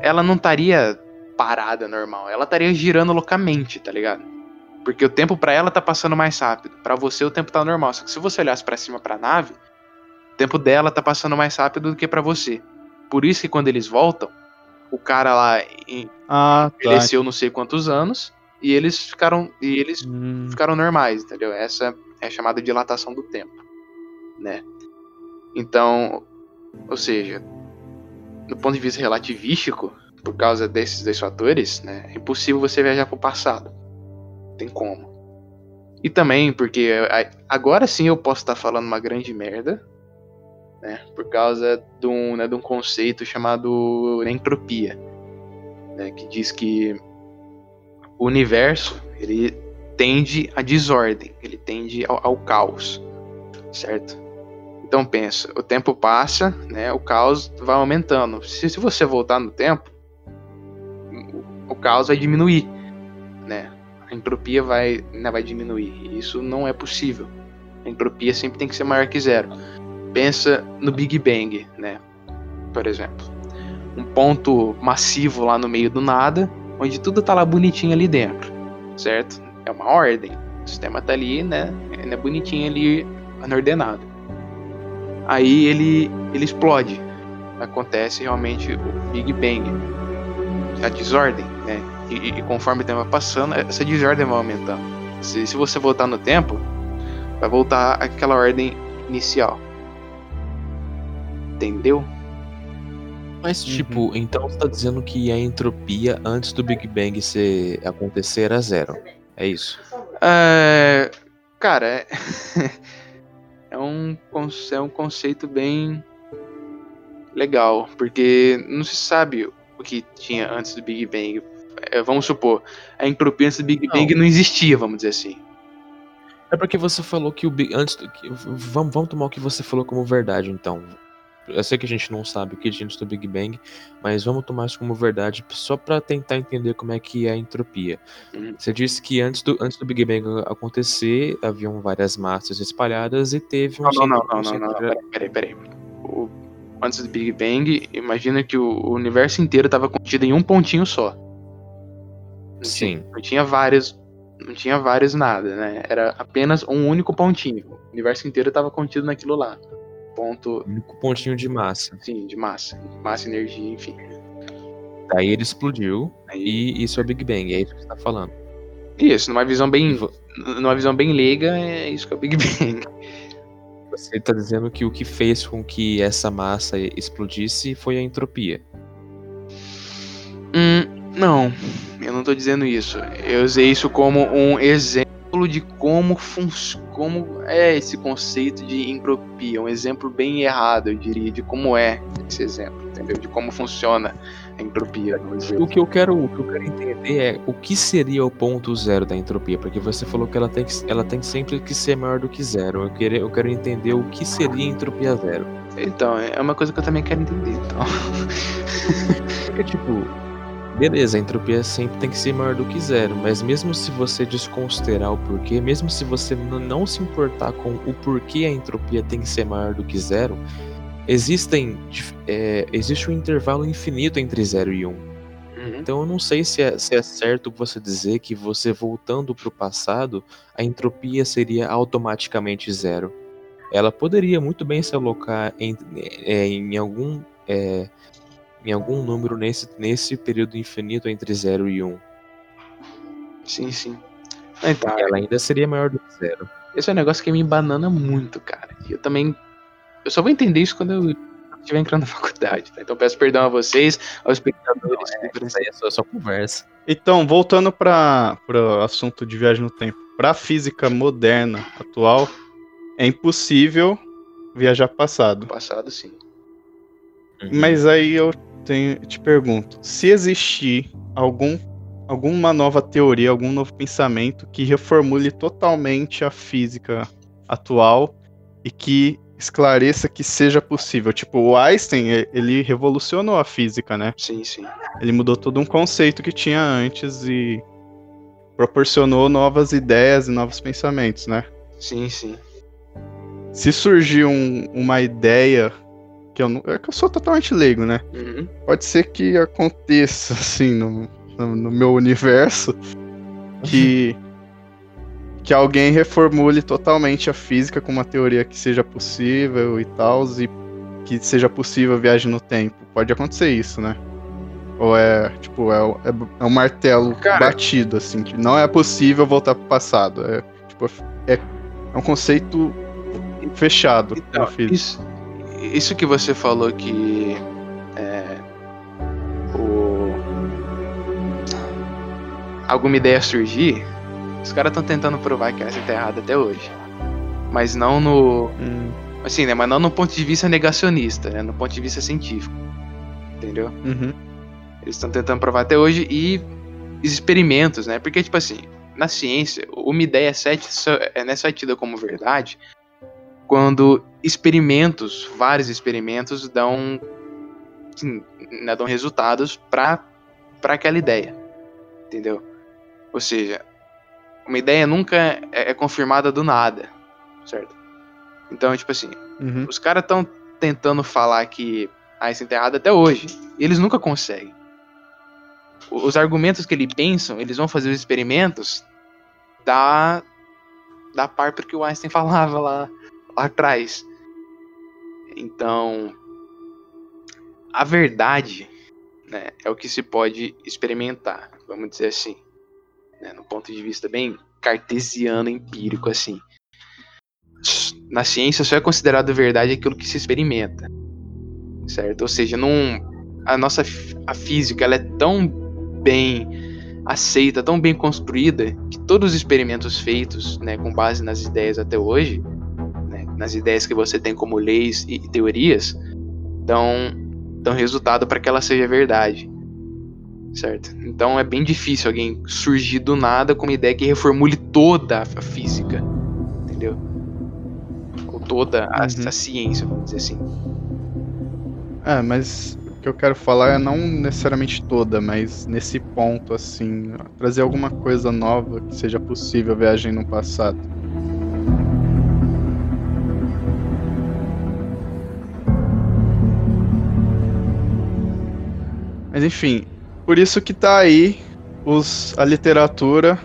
ela não estaria parada normal, ela estaria girando loucamente, tá ligado? Porque o tempo para ela tá passando mais rápido. Para você o tempo tá normal, só que se você olhasse para cima para a nave, o tempo dela tá passando mais rápido do que para você. Por isso que quando eles voltam, o cara lá ah, tá. envelheceu não sei quantos anos e eles ficaram e eles hum. ficaram normais, entendeu? Essa é chamada dilatação do tempo, né? Então, ou seja, do ponto de vista relativístico, por causa desses dois fatores, né, é impossível você viajar para o passado. Tem como. E também porque agora sim eu posso estar falando uma grande merda, né, por causa de um, né, de um conceito chamado entropia, né, que diz que o universo ele tende à desordem, ele tende ao, ao caos, certo? Então pensa, o tempo passa, né? O caos vai aumentando. Se, se você voltar no tempo, o, o caos vai diminuir, né? A entropia vai, né, vai diminuir. Isso não é possível. A entropia sempre tem que ser maior que zero. Pensa no Big Bang, né? Por exemplo, um ponto massivo lá no meio do nada onde tudo tá lá bonitinho ali dentro, certo? É uma ordem. O sistema tá ali, né? É bonitinho ali, ordenado. Aí ele, ele explode. Acontece realmente o Big Bang. A desordem, né? E, e conforme o tempo vai passando, essa desordem vai aumentando. Se, se você voltar no tempo, vai voltar aquela ordem inicial. Entendeu? Mas, uhum. tipo, então você tá dizendo que a entropia antes do Big Bang ser, acontecer era zero. É isso? É, cara, é, é, um, é um conceito bem legal, porque não se sabe o que tinha antes do Big Bang. É, vamos supor, a entropia antes do Big não. Bang não existia, vamos dizer assim. É porque você falou que o Big. Antes do, que, vamos, vamos tomar o que você falou como verdade, então. Eu sei que a gente não sabe o que antes do Big Bang, mas vamos tomar isso como verdade só para tentar entender como é que é a entropia. Uhum. Você disse que antes do, antes do Big Bang acontecer, haviam várias massas espalhadas e teve um. Não, não, não, não, não, não, não, peraí, peraí. O, antes do Big Bang, imagina que o, o universo inteiro estava contido em um pontinho só. Não Sim. Tinha, não tinha vários. Não tinha vários nada, né? Era apenas um único pontinho. O universo inteiro estava contido naquilo lá ponto. O único pontinho de massa. Sim, de massa. Massa, energia, enfim. Daí ele explodiu Aí... e isso é o Big Bang, é isso que você tá falando. Isso, numa visão bem. Numa visão bem leiga, é isso que é o Big Bang. Você tá dizendo que o que fez com que essa massa explodisse foi a entropia. Hum, não, eu não tô dizendo isso. Eu usei isso como um exemplo de como, como é esse conceito de entropia, um exemplo bem errado, eu diria, de como é esse exemplo, entendeu? De como funciona a entropia. O que eu quero, o que eu quero entender é o que seria o ponto zero da entropia, porque você falou que ela tem, que, ela tem sempre que ser maior do que zero. Eu quero, eu quero entender o que seria entropia zero. Então, é uma coisa que eu também quero entender, então. é tipo, Beleza, a entropia sempre tem que ser maior do que zero, mas mesmo se você desconsiderar o porquê, mesmo se você não se importar com o porquê a entropia tem que ser maior do que zero, existem é, existe um intervalo infinito entre 0 e 1. Um. Uhum. Então eu não sei se é, se é certo você dizer que você voltando para o passado, a entropia seria automaticamente zero. Ela poderia muito bem se alocar em, é, em algum é, em algum número nesse, nesse período infinito entre 0 e 1. Um. Sim, sim. Então, ela ainda seria maior do que zero. Esse é um negócio que me banana muito, cara. Eu também. Eu só vou entender isso quando eu estiver entrando na faculdade. Tá? Então peço perdão a vocês, aos espectadores. Não, é, isso aí é só, só conversa. Então, voltando para o assunto de viagem no tempo. Para a física moderna, atual, é impossível viajar passado. Passado, sim. Uhum. Mas aí eu tenho, te pergunto, se existir algum alguma nova teoria, algum novo pensamento que reformule totalmente a física atual e que esclareça que seja possível. Tipo, o Einstein, ele revolucionou a física, né? Sim, sim. Ele mudou todo um conceito que tinha antes e proporcionou novas ideias e novos pensamentos, né? Sim, sim. Se surgir um, uma ideia que eu, não, é que eu sou totalmente leigo, né? Uhum. Pode ser que aconteça, assim, no, no, no meu universo, que que alguém reformule totalmente a física com uma teoria que seja possível e tal, e que seja possível a viagem no tempo. Pode acontecer isso, né? Ou é, tipo, é, é, é um martelo Cara, batido, assim, que não é possível voltar pro passado. É, tipo, é, é um conceito fechado então, física. Isso, isso que você falou que é, o, alguma ideia surgir, os caras estão tentando provar que essa tá errada até hoje. Mas não no. Hum. Assim, né? Mas não no ponto de vista negacionista, né? No ponto de vista científico. Entendeu? Uhum. Eles estão tentando provar até hoje e experimentos, né? Porque, tipo assim, na ciência, uma ideia é, não é só tida como verdade quando experimentos, vários experimentos, dão, sim, né, dão resultados para aquela ideia. Entendeu? Ou seja, uma ideia nunca é, é confirmada do nada, certo? Então, tipo assim, uhum. os caras estão tentando falar que Einstein tá errado até hoje, e eles nunca conseguem. Os argumentos que eles pensam, eles vão fazer os experimentos da da parte que o Einstein falava lá atrás. Então, a verdade né, é o que se pode experimentar, vamos dizer assim, né, no ponto de vista bem cartesiano, empírico, assim. Na ciência só é considerado verdade aquilo que se experimenta, certo? Ou seja, num, a nossa a física ela é tão bem aceita, tão bem construída que todos os experimentos feitos, né, com base nas ideias até hoje, nas ideias que você tem como leis e teorias, dão, dão resultado para que ela seja verdade. Certo? Então é bem difícil alguém surgir do nada com uma ideia que reformule toda a física. Entendeu? Ou toda a, uhum. a ciência, vamos dizer assim. É, mas o que eu quero falar é não necessariamente toda, mas nesse ponto, assim, trazer alguma coisa nova que seja possível viagem no passado. Mas enfim, por isso que tá aí os, a literatura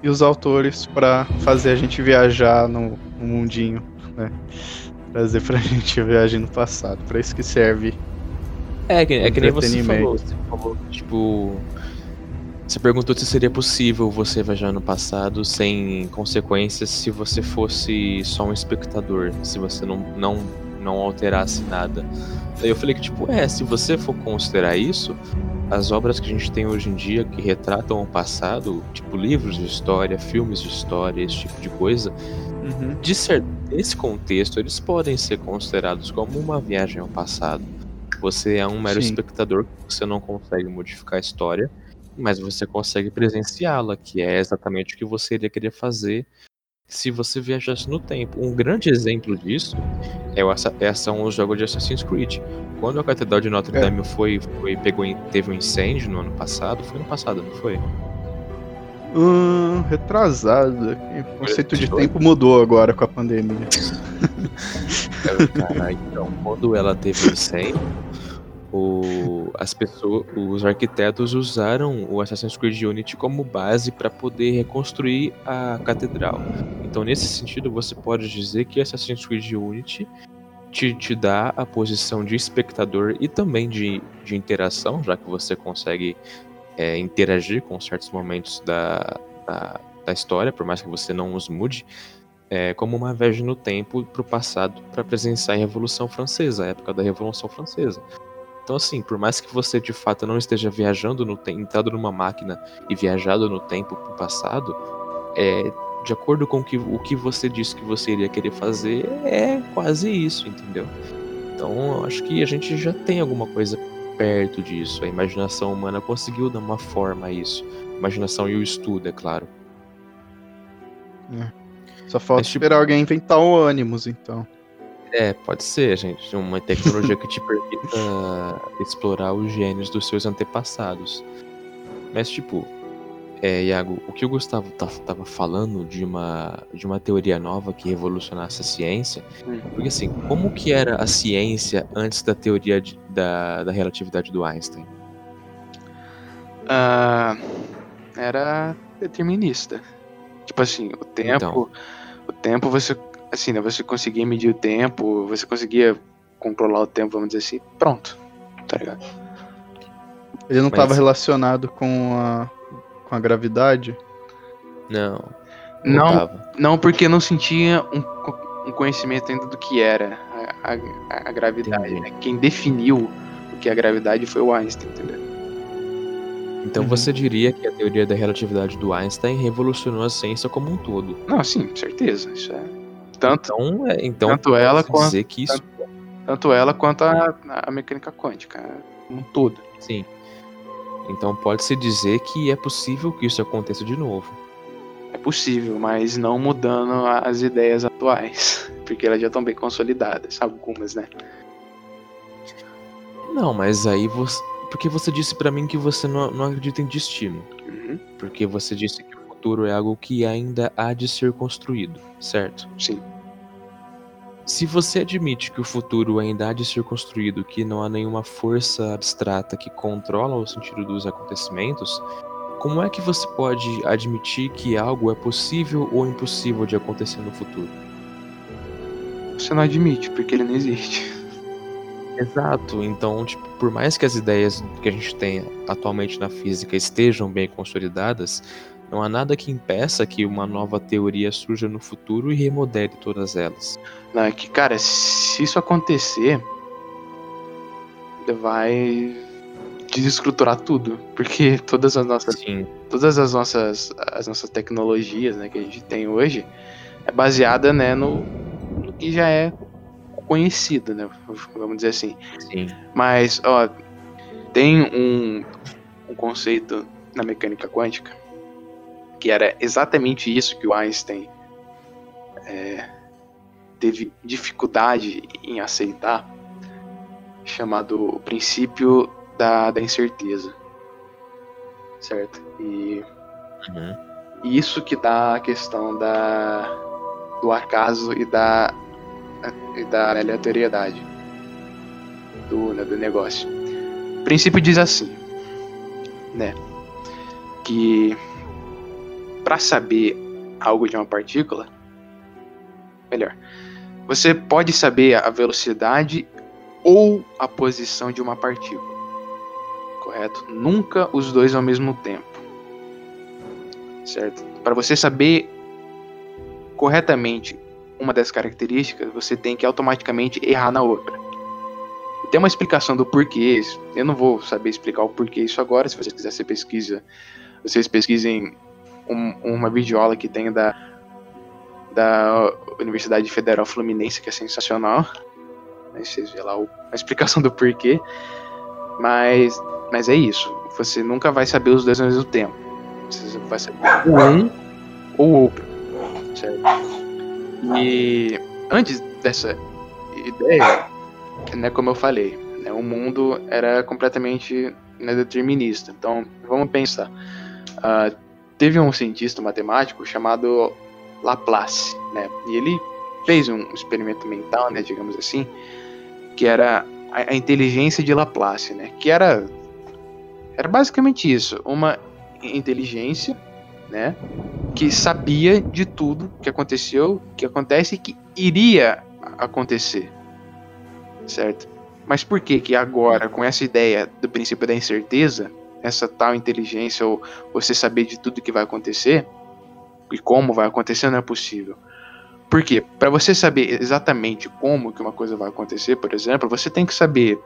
e os autores para fazer a gente viajar no, no mundinho, né? Trazer pra gente viagem no passado. Para isso que serve. É, que, é que nem você falou, você falou, tipo. Você perguntou se seria possível você viajar no passado sem consequências se você fosse só um espectador, se você não, não, não alterasse nada. Aí eu falei que, tipo, é, se você for considerar isso, as obras que a gente tem hoje em dia que retratam o passado, tipo livros de história, filmes de história, esse tipo de coisa, uhum. de ser, nesse contexto, eles podem ser considerados como uma viagem ao passado. Você é um mero Sim. espectador, você não consegue modificar a história, mas você consegue presenciá-la, que é exatamente o que você iria querer fazer se você viajasse no tempo. Um grande exemplo disso é, é são os jogos de Assassin's Creed. Quando a Catedral de Notre é. Dame foi, foi, pegou, teve um incêndio no ano passado, foi no passado, não foi? Hum, retrasado. O conceito de tempo mudou agora com a pandemia. Cara, então, quando ela teve um incêndio, o, as pessoas, os arquitetos usaram o Assassin's Creed Unity como base para poder reconstruir a catedral. Então, nesse sentido, você pode dizer que Assassin's Creed Unity te, te dá a posição de espectador e também de, de interação, já que você consegue é, interagir com certos momentos da, da, da, história, por mais que você não os mude, é, como uma viagem no tempo para o passado para presenciar a Revolução Francesa, a época da Revolução Francesa. Então, assim, por mais que você de fato não esteja viajando no tempo, entrado numa máquina e viajado no tempo para o passado, é, de acordo com que, o que você disse que você iria querer fazer, é quase isso, entendeu? Então, eu acho que a gente já tem alguma coisa perto disso. A imaginação humana conseguiu dar uma forma a isso. A imaginação e o estudo, é claro. É. Só falta Mas, tipo... esperar alguém inventar o ânimos, então. É, pode ser, gente. Uma tecnologia que te permita explorar os gênios dos seus antepassados. Mas, tipo, é, Iago, o que o Gustavo estava falando de uma, de uma teoria nova que revolucionasse a ciência, hum. porque assim, como que era a ciência antes da teoria de, da, da relatividade do Einstein? Uh, era determinista. Tipo assim, o tempo, então. o tempo você, assim, né, você conseguia medir o tempo, você conseguia controlar o tempo, vamos dizer assim, pronto, tá ligado? Ele não estava relacionado com a com a gravidade? Não. Não, não porque não sentia um, um, conhecimento ainda do que era a, a, a gravidade. Né? Quem definiu o que é a gravidade foi o Einstein, entendeu? Então uhum. você diria que a teoria da relatividade do Einstein revolucionou a ciência como um todo? Não, sim, certeza. Isso é tanto, então, é, então tanto ela quanto dizer que isso... tanto, tanto ela quanto a, a mecânica quântica, como um todo. Sim. Então pode-se dizer que é possível que isso aconteça de novo. É possível, mas não mudando as ideias atuais, porque elas já estão bem consolidadas, algumas, né? Não, mas aí você. Porque você disse para mim que você não, não acredita em destino. Uhum. Porque você disse que o futuro é algo que ainda há de ser construído, certo? Sim. Se você admite que o futuro ainda há de ser construído, que não há nenhuma força abstrata que controla o sentido dos acontecimentos, como é que você pode admitir que algo é possível ou impossível de acontecer no futuro? Você não admite, porque ele não existe. Exato. Então, tipo, por mais que as ideias que a gente tem atualmente na física estejam bem consolidadas, não há nada que impeça que uma nova teoria surja no futuro e remodele todas elas. Não, é que, cara, se isso acontecer, vai desestruturar tudo, porque todas as nossas Sim. todas as nossas as nossas tecnologias, né, que a gente tem hoje é baseada, né, no, no que já é conhecido, né, vamos dizer assim. Sim. Mas, ó, tem um, um conceito na mecânica quântica que era exatamente isso que o Einstein é, teve dificuldade em aceitar, chamado o princípio da, da incerteza. Certo? E uhum. isso que dá a questão da, do acaso e da, e da aleatoriedade do, né, do negócio. O princípio diz assim, né? Que para saber algo de uma partícula, melhor, você pode saber a velocidade ou a posição de uma partícula. Correto? Nunca os dois ao mesmo tempo. Certo? Para você saber corretamente uma das características, você tem que automaticamente errar na outra. Tem uma explicação do porquê. Eu não vou saber explicar o porquê isso agora. Se você quiser, você pesquisa. Vocês pesquisem um, uma videoaula que tem da, da Universidade Federal Fluminense, que é sensacional. Aí vocês vê lá o, a explicação do porquê. Mas, mas é isso. Você nunca vai saber os dois ao mesmo tempo. Você vai saber um ou outro. Certo? E antes dessa ideia, né, como eu falei, né, o mundo era completamente né, determinista. Então, vamos pensar. Uh, teve um cientista matemático chamado Laplace, né? E ele fez um experimento mental, né, digamos assim, que era a, inteligência de Laplace, né? Que era era basicamente isso, uma inteligência, né, que sabia de tudo que aconteceu, que acontece e que iria acontecer. Certo? Mas por que que agora, com essa ideia do princípio da incerteza, essa tal inteligência ou você saber de tudo que vai acontecer e como vai acontecer não é possível? Por quê? Para você saber exatamente como que uma coisa vai acontecer, por exemplo, você tem que saber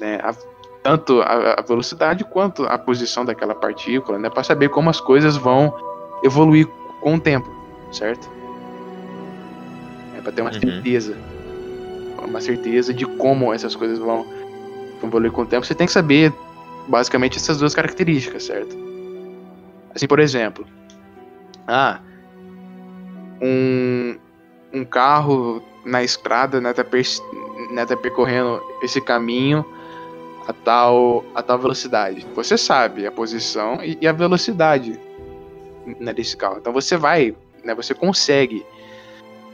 né, a, tanto a, a, velocidade quanto a posição daquela partícula, né, para saber como as coisas vão evoluir com o tempo, certo? É para ter uma uhum. certeza, uma certeza de como essas coisas vão evoluir com o tempo. Você tem que saber basicamente essas duas características, certo? Assim, por exemplo, ah, um, um carro na estrada, né, tá, né, tá percorrendo esse caminho a tal, a tal velocidade. Você sabe a posição e, e a velocidade né, desse carro. Então você vai, né, você consegue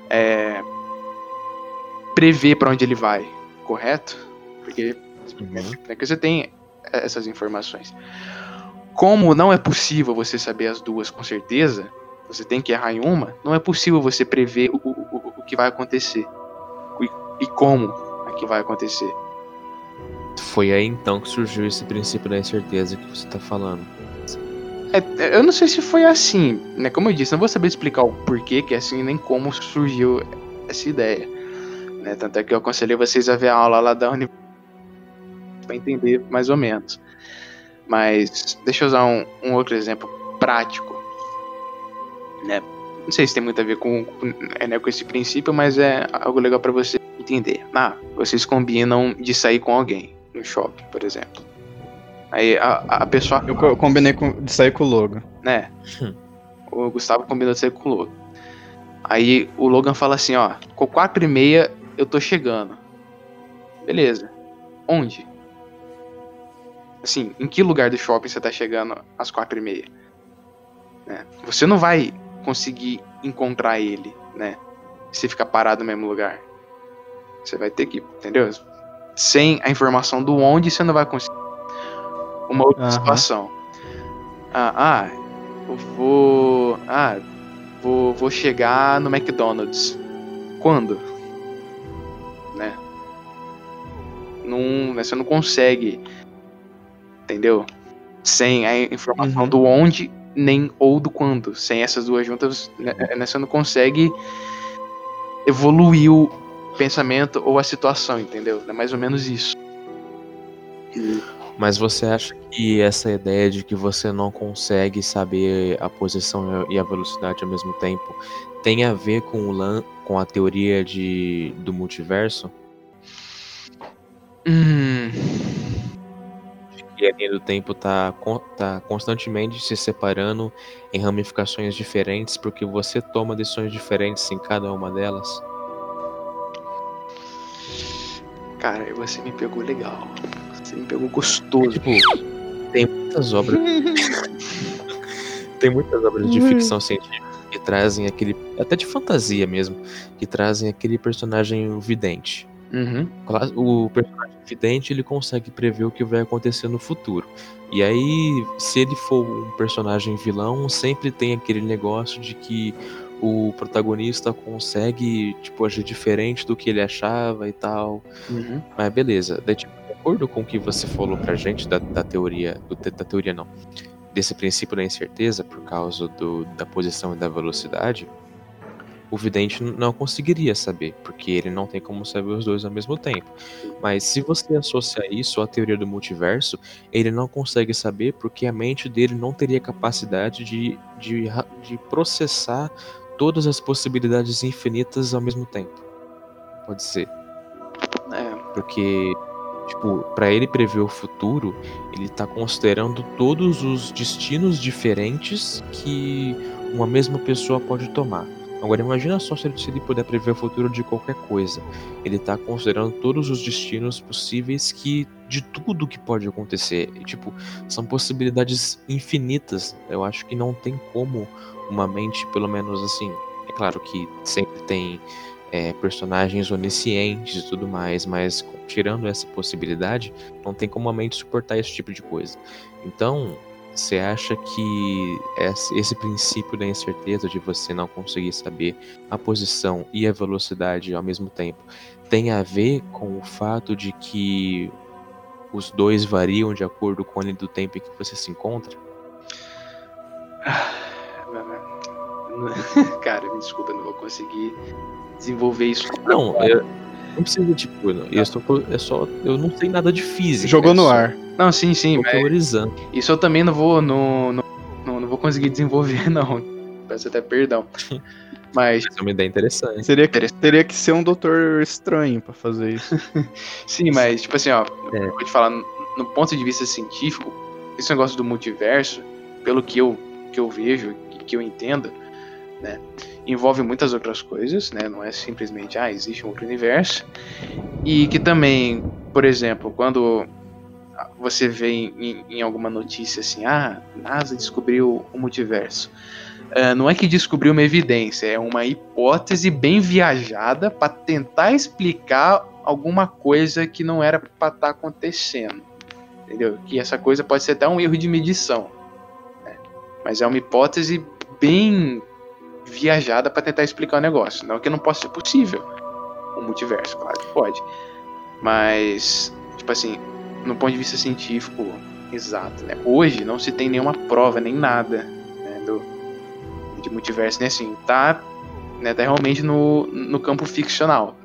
é, prever para onde ele vai, correto? Porque, uhum. né, que você tem essas informações. Como não é possível você saber as duas com certeza, você tem que errar em uma, não é possível você prever o, o, o que vai acontecer e, e como é que vai acontecer. Foi aí então que surgiu esse princípio da incerteza que você está falando. É, eu não sei se foi assim, né? Como eu disse, não vou saber explicar o porquê que é assim, nem como surgiu essa ideia. Né? Tanto é que eu aconselhei vocês a ver a aula lá da universidade para entender mais ou menos. Mas deixa eu usar um, um outro exemplo prático né? Não sei se tem muito a ver com, com, né, com esse princípio, mas é algo legal para você entender. Ah, vocês combinam de sair com alguém no shopping, por exemplo. Aí a, a pessoa. Eu combinei com, de sair com o Logan. Né? o Gustavo combinou de sair com o Logan. Aí o Logan fala assim: ó, com 4 e meia eu tô chegando. Beleza. Onde? Assim, em que lugar do shopping você tá chegando às 4 e meia? Né? Você não vai conseguir encontrar ele, né? Se ficar parado no mesmo lugar. Você vai ter que, entendeu? Sem a informação do onde, você não vai conseguir. Uma outra uhum. situação. Ah, ah, eu vou. Ah, vou, vou chegar no McDonald's. Quando? Né? Não, né, você não consegue. Entendeu? Sem a informação uhum. do onde nem ou do quando. Sem essas duas juntas, né, é, você não consegue evoluir o pensamento ou a situação, entendeu? É mais ou menos isso. Mas você acha que essa ideia de que você não consegue saber a posição e a velocidade ao mesmo tempo tem a ver com, o lan com a teoria de, do multiverso? Hum, que a linha do tempo tá, tá constantemente se separando em ramificações diferentes porque você toma decisões diferentes em cada uma delas? Cara, você me pegou legal. Você me pegou gostoso. Tipo, tem muitas obras. tem muitas obras de ficção científica que trazem aquele. Até de fantasia mesmo. Que trazem aquele personagem vidente. Uhum. O personagem vidente ele consegue prever o que vai acontecer no futuro. E aí, se ele for um personagem vilão, sempre tem aquele negócio de que o protagonista consegue tipo agir diferente do que ele achava e tal. Uhum. Mas beleza. Daí, tipo, de acordo com o que você falou pra gente da, da teoria, do, da teoria não, desse princípio da incerteza por causa do, da posição e da velocidade o vidente não conseguiria saber, porque ele não tem como saber os dois ao mesmo tempo. Mas se você associar isso à teoria do multiverso, ele não consegue saber porque a mente dele não teria capacidade de, de, de processar todas as possibilidades infinitas ao mesmo tempo. Pode ser. É. Porque, tipo, para ele prever o futuro, ele está considerando todos os destinos diferentes que uma mesma pessoa pode tomar. Agora imagina só se ele, se ele puder prever o futuro de qualquer coisa. Ele está considerando todos os destinos possíveis que de tudo que pode acontecer. E, tipo, são possibilidades infinitas. Eu acho que não tem como uma mente, pelo menos assim. É claro que sempre tem é, personagens oniscientes e tudo mais, mas tirando essa possibilidade, não tem como a mente suportar esse tipo de coisa. Então, você acha que esse princípio da incerteza de você não conseguir saber a posição e a velocidade ao mesmo tempo tem a ver com o fato de que os dois variam de acordo com a linha do tempo em que você se encontra? Cara, me desculpa, não vou conseguir desenvolver isso. Não, eu, não precisa, tipo, eu, eu, estou, é só. Eu não sei nada de física. Jogou no só, ar. Não, sim, sim. Teorizando. Isso eu também não vou. Não, não, não, não vou conseguir desenvolver, não. Peço até perdão. Mas. Isso é uma ideia interessante. Seria, teria que ser um doutor estranho para fazer isso. sim, mas, tipo assim, ó, é. vou te falar, no ponto de vista científico, esse negócio do multiverso, pelo que eu, que eu vejo, que eu entendo, né? Envolve muitas outras coisas, né? Não é simplesmente, ah, existe um outro universo. E que também, por exemplo, quando você vê em, em alguma notícia assim, ah, NASA descobriu o multiverso. Uh, não é que descobriu uma evidência, é uma hipótese bem viajada para tentar explicar alguma coisa que não era para estar tá acontecendo. Entendeu? Que essa coisa pode ser até um erro de medição. Né? Mas é uma hipótese bem viajada para tentar explicar o negócio. Não que não possa ser possível. O multiverso, claro que pode. Mas, tipo assim, no ponto de vista científico exato, né? Hoje não se tem nenhuma prova, nem nada né, do, de multiverso, né? Assim, tá, né, tá realmente no, no campo ficcional.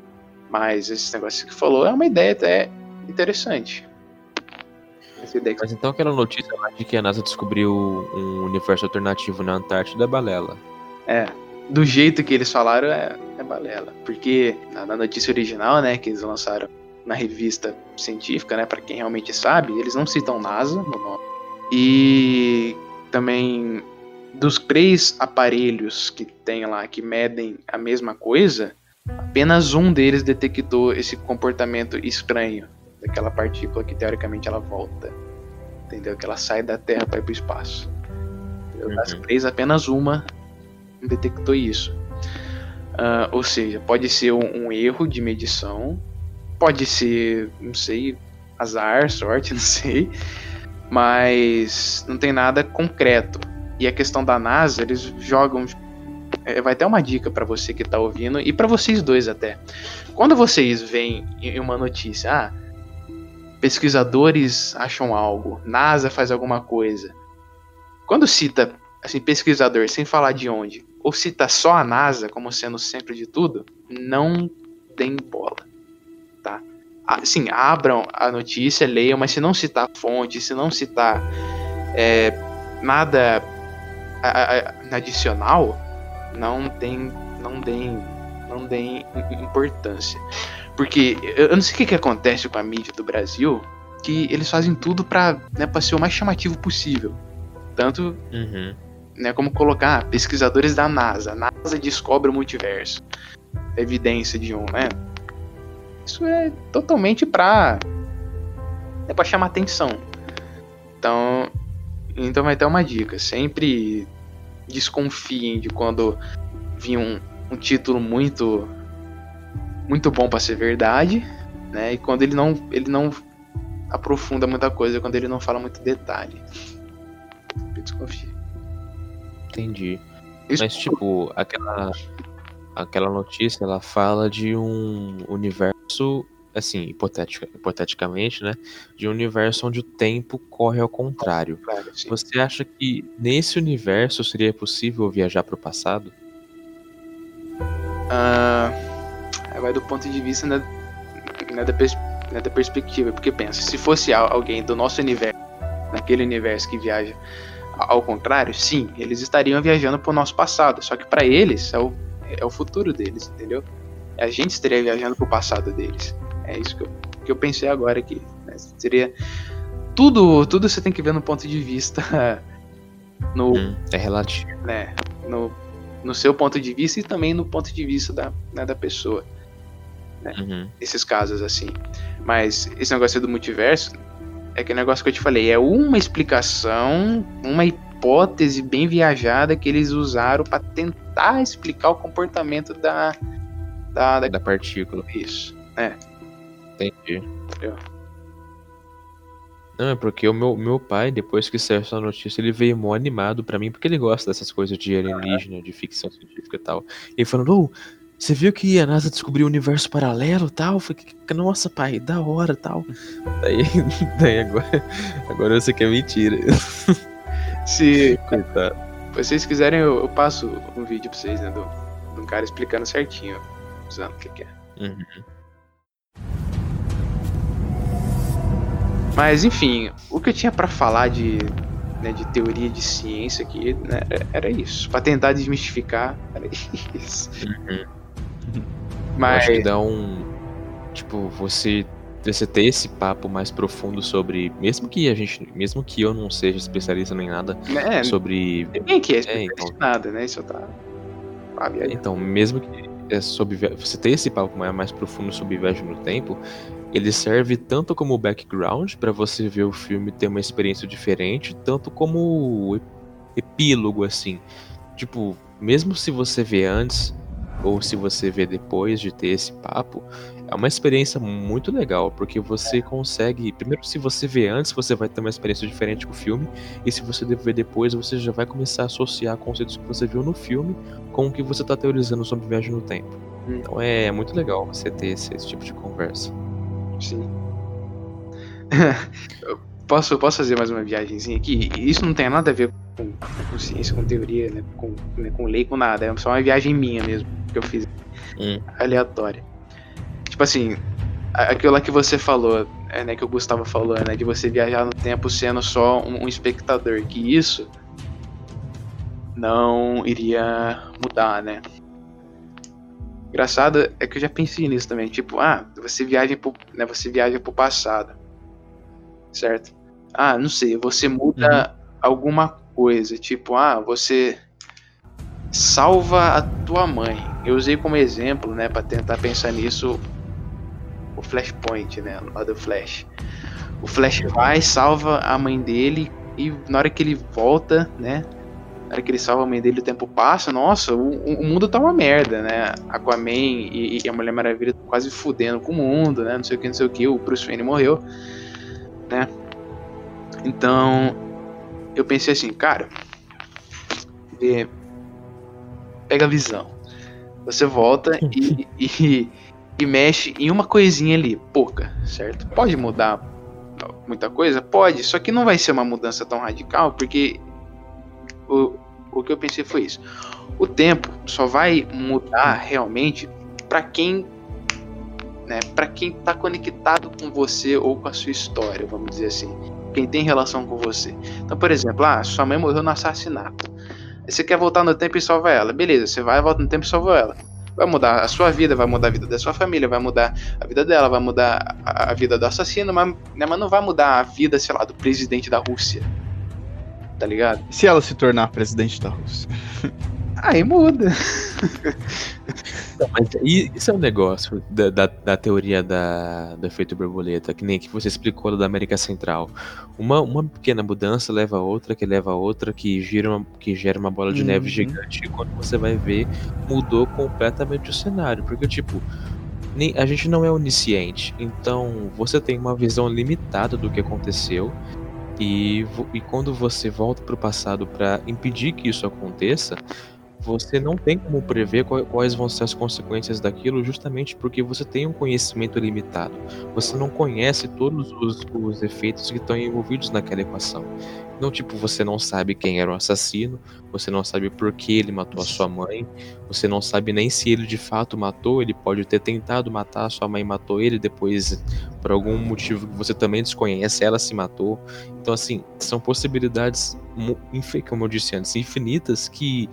Mas esse negócio que falou é uma ideia até interessante. Mas então aquela notícia de que a NASA descobriu um universo alternativo na Antártida é balela. É. Do jeito que eles falaram, é, é balela. Porque na, na, notícia original, né, que eles lançaram na revista científica, né, para quem realmente sabe, eles não citam NASA no nome. E também dos três aparelhos que tem lá que medem a mesma coisa, apenas um deles detectou esse comportamento estranho daquela partícula que teoricamente ela volta. Entendeu? Que ela sai da Terra para ir para o espaço. Uhum. Das três, apenas uma detectou isso. Uh, ou seja, pode ser um, um, erro de medição, pode ser, não sei, azar, sorte, não sei, mas não tem nada concreto. E a questão da NASA, eles jogam. É, vai ter uma dica para você que está ouvindo e para vocês dois até. Quando vocês veem em uma notícia, ah, pesquisadores acham algo, NASA faz alguma coisa. Quando cita assim pesquisador sem falar de onde, ou cita só a NASA como sendo o centro de tudo, não tem bola, tá? Assim, abram a notícia, leiam, mas se não citar fonte, se não citar é, nada adicional, não tem, não deem, não deem importância, porque eu não sei o que, que acontece com a mídia do Brasil, que eles fazem tudo para né, ser o mais chamativo possível, tanto uhum né, como colocar pesquisadores da NASA, NASA descobre o multiverso, evidência de um, né? Isso é totalmente para é para chamar atenção. Então, então vai ter uma dica, sempre desconfiem de quando vir um, um título muito muito bom para ser verdade, né? E quando ele não ele não aprofunda muita coisa, quando ele não fala muito detalhe. Desconfie. Entendi. Isso... Mas, tipo, aquela, aquela notícia, ela fala de um universo, assim, hipotética, hipoteticamente, né? De um universo onde o tempo corre ao contrário. Claro, Você acha que nesse universo seria possível viajar para o passado? Ah, vai do ponto de vista né, né, da, pers né, da perspectiva. Porque pensa, se fosse alguém do nosso universo, naquele universo que viaja ao contrário, sim, eles estariam viajando para o nosso passado, só que para eles é o, é o futuro deles, entendeu? A gente estaria viajando para o passado deles. É isso que eu, que eu pensei agora aqui. Né? Seria tudo, tudo você tem que ver no ponto de vista no hum, é relativo, né? No, no seu ponto de vista e também no ponto de vista da, né, da pessoa. Né? Uhum. Esses casos assim. Mas esse negócio do multiverso, é aquele negócio que eu te falei, é uma explicação, uma hipótese bem viajada que eles usaram para tentar explicar o comportamento da, da, da... Da partícula. Isso. É. Entendi. Entendeu? Não, é porque o meu, meu pai, depois que saiu essa notícia, ele veio mó animado pra mim, porque ele gosta dessas coisas de alienígena, de ficção científica e tal. Ele falando, ô, você viu que a NASA descobriu um universo paralelo e tal? Eu falei, nossa, pai, da hora tal. Daí, daí agora, agora você quer mentira. Se Coitado. vocês quiserem, eu, eu passo um vídeo pra vocês, né? Do, de um cara explicando certinho, usando o que, que é. Uhum. Mas enfim, o que eu tinha pra falar de, né, de teoria de ciência aqui né, era isso. Pra tentar desmistificar, era isso. Uhum. Eu Mas acho que dá um. Tipo, você, você ter esse papo mais profundo sobre. Mesmo que a gente. Mesmo que eu não seja especialista nem nada né, sobre. ninguém aqui é É, especialista então. em nada, né? Isso tá. Então, mesmo que é sobre você ter esse papo mais, mais profundo sobre viagem no tempo, ele serve tanto como background pra você ver o filme ter uma experiência diferente, tanto como ep- epílogo assim. Tipo, mesmo se você vê antes ou se você vê depois de ter esse papo, é uma experiência muito legal, porque você consegue, primeiro se você vê antes, você vai ter uma experiência diferente com o filme, e se você ver depois, você já vai começar a associar conceitos que você viu no filme com o que você tá teorizando sobre viagem no tempo. Hum. Então é muito legal você ter esse, esse tipo de conversa. Sim. Posso, posso fazer mais uma viagemzinha aqui? Isso não tem nada a ver com, com ciência, com teoria, né? Com, né, com lei, com nada. É só uma viagem minha mesmo que eu fiz Hum. aleatória. Tipo assim, aquilo lá que você falou, é, né? Que o Gustavo falou, né? De você viajar no tempo sendo só um, um espectador. Que isso não iria mudar, né? Engraçado é que eu já pensei nisso também. Tipo, ah, você viaja pro, né, você viaja pro passado. Certo? Ah, não sei, você muda alguma coisa. Tipo, ah, você salva a tua mãe. Eu usei como exemplo, né, para tentar pensar nisso o Flashpoint, né, lá do Flash. O Flash vai, salva a mãe dele e na hora que ele volta, né, na hora que ele salva a mãe dele, o tempo passa, nossa, o, o mundo tá uma merda, né? Aquaman e, e a Mulher Maravilha tão quase fudendo com o mundo, né? Não sei o que, não sei o que, o Bruce Wayne morreu, né? Então, eu pensei assim, cara, é, pega a visão. Você volta e, e, e mexe em uma coisinha ali, pouca, certo? Pode mudar muita coisa? Pode, só que não vai ser uma mudança tão radical, porque o, o que eu pensei foi isso. O tempo só vai mudar realmente para quem né, para quem tá conectado com você ou com a sua história, vamos dizer assim. Quem tem relação com você. Então, por exemplo, ah, sua mãe morreu no assassinato. Você quer voltar no tempo e salva ela. Beleza, você vai, volta no tempo e salva ela. Vai mudar a sua vida, vai mudar a vida da sua família, vai mudar a vida dela, vai mudar a, a vida do assassino, mas, né, mas não vai mudar a vida, sei lá, do presidente da Rússia. Tá ligado? Se ela se tornar presidente da Rússia? Aí muda. Então, mas isso é um negócio da, da, da teoria da, do efeito borboleta, que nem que você explicou da América Central. Uma, uma pequena mudança leva a outra, que leva a outra, que, gira uma, que gera uma bola de neve Uhum. gigante, e quando você vai ver, mudou completamente o cenário. Porque, tipo, nem, a gente não é onisciente, então você tem uma visão limitada do que aconteceu. E, e quando você volta para o passado para impedir que isso aconteça, você não tem como prever quais vão ser as consequências daquilo, justamente porque você tem um conhecimento limitado. Você não conhece todos os, os efeitos que estão envolvidos naquela equação. Então, tipo, você não sabe quem era o assassino, você não sabe por que ele matou a sua mãe, você não sabe nem se ele de fato matou, ele pode ter tentado matar, sua mãe matou ele, depois, por algum motivo que você também desconhece, ela se matou. Então, assim, são possibilidades, como eu disse antes, infinitas que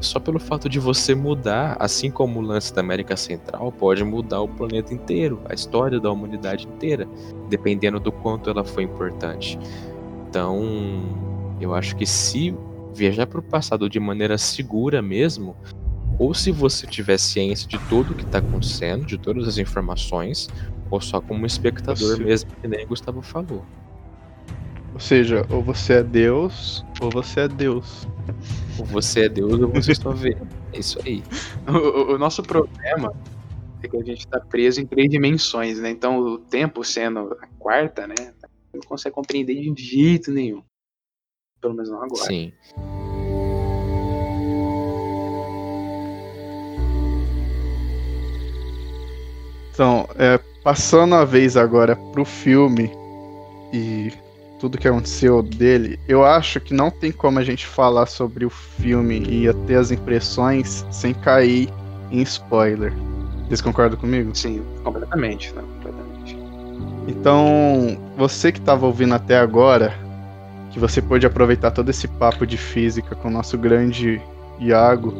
só pelo fato de você mudar, assim como o lance da América Central, pode mudar o planeta inteiro, a história da humanidade inteira, dependendo do quanto ela foi importante. Então, eu acho que se viajar para o passado de maneira segura mesmo, ou se você tiver ciência de tudo o que está acontecendo, de todas as informações, ou só como espectador Você- mesmo, que nem o Gustavo falou. Ou seja, ou você é Deus, ou você é Deus. Ou você é Deus ou você só vê. É isso aí. O, o- o nosso problema é que a gente tá preso em três dimensões, né? Então o tempo sendo a quarta, né? Não consegue compreender de jeito nenhum. Pelo menos não agora. Sim. Então, é, passando a vez agora pro filme e tudo que aconteceu dele, eu acho que não tem como a gente falar sobre o filme e ter as impressões sem cair em spoiler. Vocês concordam comigo? Sim, completamente, né? completamente. Então, você que estava ouvindo até agora, que você pôde aproveitar todo esse papo de física com o nosso grande Iago.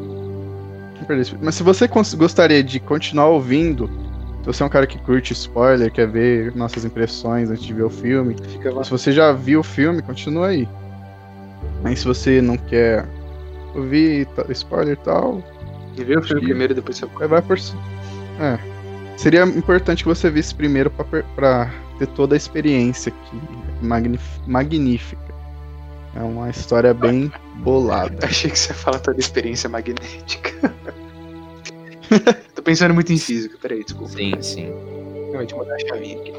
Mas se você gostaria de continuar ouvindo, se você é um cara que curte spoiler, quer ver nossas impressões antes de ver o filme, se você já viu o filme, continua aí. Mas se você não quer ouvir spoiler e tal. E ver o filme primeiro, depois você vai por. É. Seria importante que você visse primeiro para ter toda a experiência aqui. magnífica. É uma história bem bolada. Achei que você fala toda a experiência magnética. Tô pensando muito em física, peraí, desculpa. Sim, sim. Eu vou te mudar a chavinha aqui.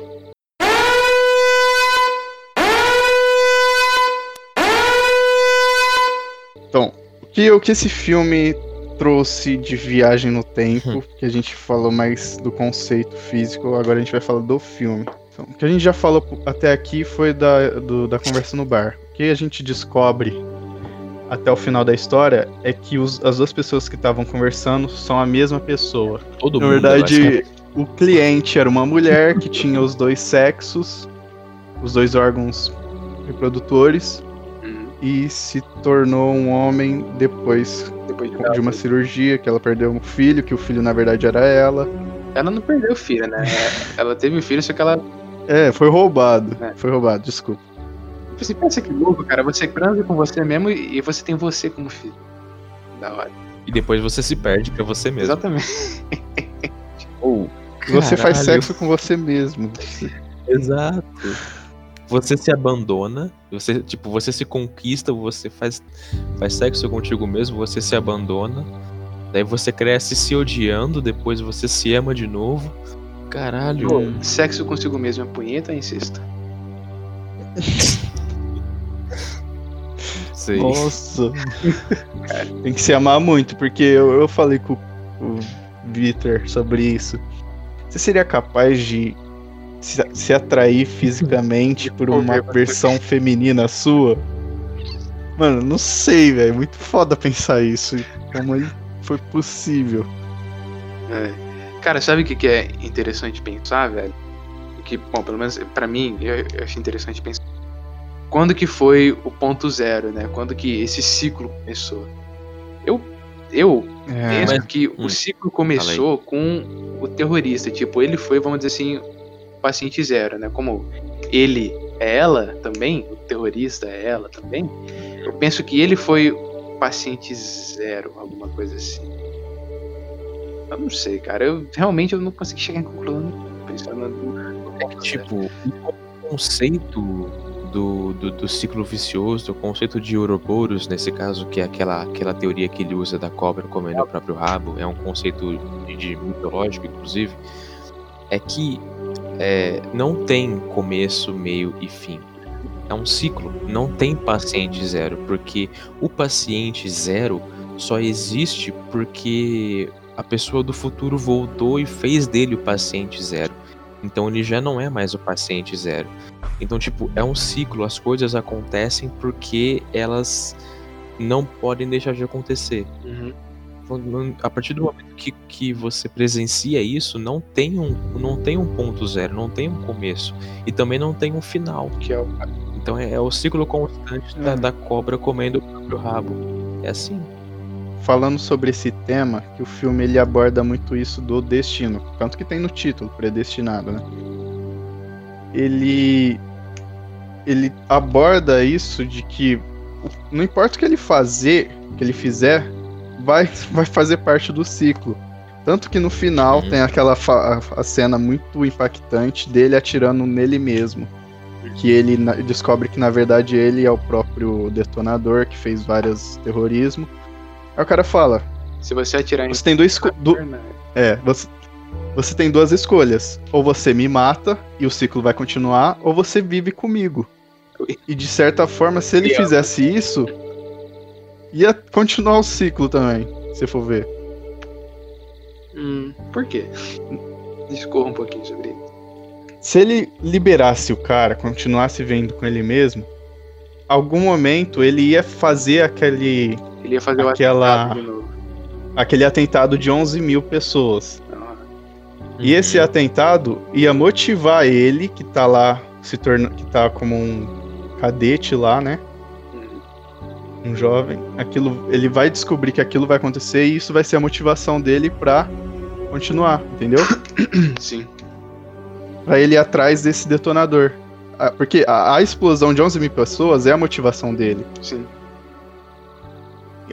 Então, o que, o que esse filme trouxe de viagem no tempo, hum. que a gente falou mais do conceito físico, agora a gente vai falar do filme. Então, o que a gente já falou até aqui foi da, do, da conversa no bar. O que a gente descobre até o final da história é que os, as duas pessoas que estavam conversando são a mesma pessoa. Todo Na mundo, verdade, o cliente era uma mulher que tinha os dois sexos, os dois órgãos reprodutores, Uhum. e se tornou um homem depois Depois de, de uma cirurgia, que ela perdeu um filho, que o filho na verdade era ela. Ela não perdeu o filho, né? ela teve o filho, só que ela. É, foi roubado. É. Foi roubado, desculpa. Você pensa que louco, cara. Você transa com você mesmo e você tem você como filho. Da hora. E depois você se perde pra você mesmo. Exatamente. Ou. Você faz sexo com você mesmo. Exato. Você se abandona, você, tipo, você se conquista, você faz, faz sexo contigo mesmo, você se abandona. Daí você cresce se odiando, depois você se ama de novo. Caralho. Pô, sexo consigo mesmo é punheta ou Nossa. Tem que se amar muito, porque eu, eu falei com o Vitor sobre isso. Você seria capaz de se, se atrair fisicamente por uma versão feminina sua? Mano, não sei, velho. Muito foda pensar isso. Como foi possível. É. Cara, sabe o que, que é interessante pensar, velho? Que, bom, pelo menos pra mim, eu, eu achei interessante pensar. Quando que foi o ponto zero, né? Quando que esse ciclo começou? Eu, eu É, penso mas- que hum, o ciclo começou com o terrorista. Tipo, ele foi, vamos dizer assim, o paciente zero, né? Como ele é ela também, o terrorista é ela também. Eu penso que ele foi o paciente zero, alguma coisa assim. Eu não sei, cara. Eu realmente eu não consegui chegar em conclusão pensando no É que, tipo, o conceito do, do, do ciclo vicioso, o conceito de Ouroboros, nesse caso, que é aquela, aquela teoria que ele usa da cobra comendo o próprio rabo, é um conceito de, de mitológico, inclusive, é que é, não tem começo, meio e fim. É um ciclo, não tem paciente zero, porque o paciente zero só existe porque a pessoa do futuro voltou e fez dele o paciente zero. Então ele já não é mais o paciente zero. Então, tipo, é um ciclo, as coisas acontecem porque elas não podem deixar de acontecer. Uhum. Então, A partir do momento que, que você presencia isso, não tem, um, não tem um ponto zero, não tem um começo. E também não tem um final. Que é o Então é, é o ciclo constante da, É. da cobra comendo o próprio rabo. É assim. falando sobre esse tema, que o filme ele aborda muito isso do destino, tanto que tem no título, predestinado, né? Ele ele aborda isso de que não importa o que ele fazer, o que ele fizer, vai vai fazer parte do ciclo. Tanto que no final Uhum. tem aquela a, cena muito impactante dele atirando nele mesmo. Que ele descobre que na verdade ele é o próprio detonador que fez vários terrorismo. Aí o cara fala: Se você atirar em você tem dois. né? é, você, você tem duas escolhas. Ou você me mata e o ciclo vai continuar, ou você vive comigo. E de certa forma, se ele fizesse isso, ia continuar o ciclo também, se for ver. Hum, por quê? Discorra um pouquinho sobre isso. Se ele liberasse o cara, continuasse vendo com ele mesmo, algum momento ele ia fazer aquele. Ele ia fazer aquela, o atentado aquele atentado de 11 mil pessoas. E esse Uhum. atentado ia motivar ele, que tá lá, se torna, que tá como um cadete lá, né? hum. Um jovem. Aquilo, ele vai descobrir que aquilo vai acontecer e isso vai ser a motivação dele pra continuar, entendeu? Sim. Pra ele ir atrás desse detonador. Ah, Porque a, a explosão de 11 mil pessoas é a motivação dele. Sim.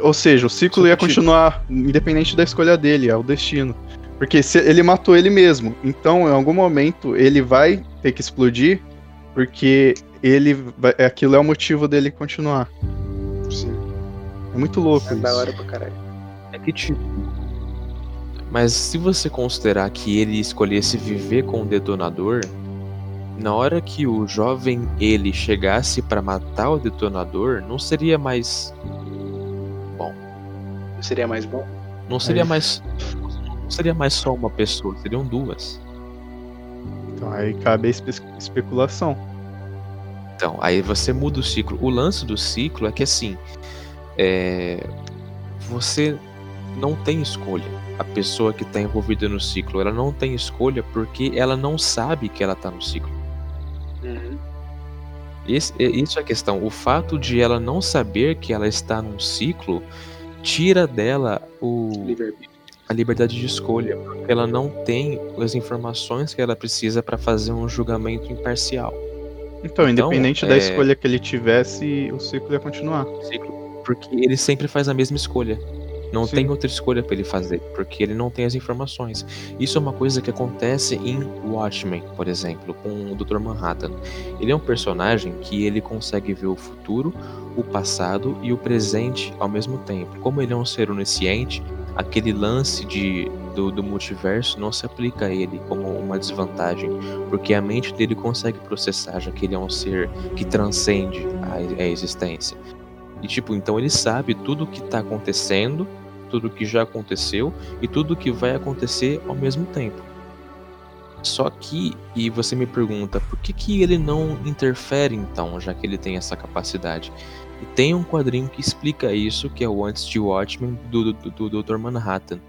Ou seja, o ciclo ia continuar, independente da escolha dele, é o destino. Porque se ele matou ele mesmo, então em algum momento ele vai ter que explodir, porque ele vai, aquilo é o motivo dele continuar. Sim. É muito louco É isso. da hora pra caralho. É que tipo. Mas se você considerar que ele escolhesse viver com o detonador, na hora que o jovem ele chegasse pra matar o detonador, não seria mais. Bom, Seria mais bom? não seria Aí. mais. Não seria mais só uma pessoa, seriam duas. Então aí cabe a espe- especulação. Então, aí você muda o ciclo. O lance do ciclo é que assim, é, você não tem escolha. A pessoa que está envolvida no ciclo, ela não tem escolha porque ela não sabe que ela está no ciclo. Uhum. Esse- é- isso é a questão. O fato de ela não saber que ela está num ciclo tira dela o, Livre-arbítrio. A liberdade de escolha, porque ela não tem as informações que ela precisa para fazer um julgamento imparcial. Então, Então, independente da é- escolha que ele tivesse, o ciclo ia continuar. ciclo, porque ele sempre faz a mesma escolha. Não Sim. tem outra escolha pra ele fazer, porque ele não tem as informações. Isso é uma coisa que acontece em Watchmen, por exemplo, com o Dr. Manhattan. Ele é um personagem que ele consegue ver o futuro, o passado e o presente ao mesmo tempo. Como ele é um ser onisciente, aquele lance de, do, do multiverso não se aplica a ele como uma desvantagem, porque a mente dele consegue processar, já que ele é um ser que transcende a, a existência. E tipo, então ele sabe tudo o que tá acontecendo, tudo o que já aconteceu e tudo o que vai acontecer ao mesmo tempo. Só que, e você me pergunta, por que, que ele não interfere então, já que ele tem essa capacidade? E tem um quadrinho que explica isso, que é o Antes de Watchmen, do, do, do Dr. Manhattan.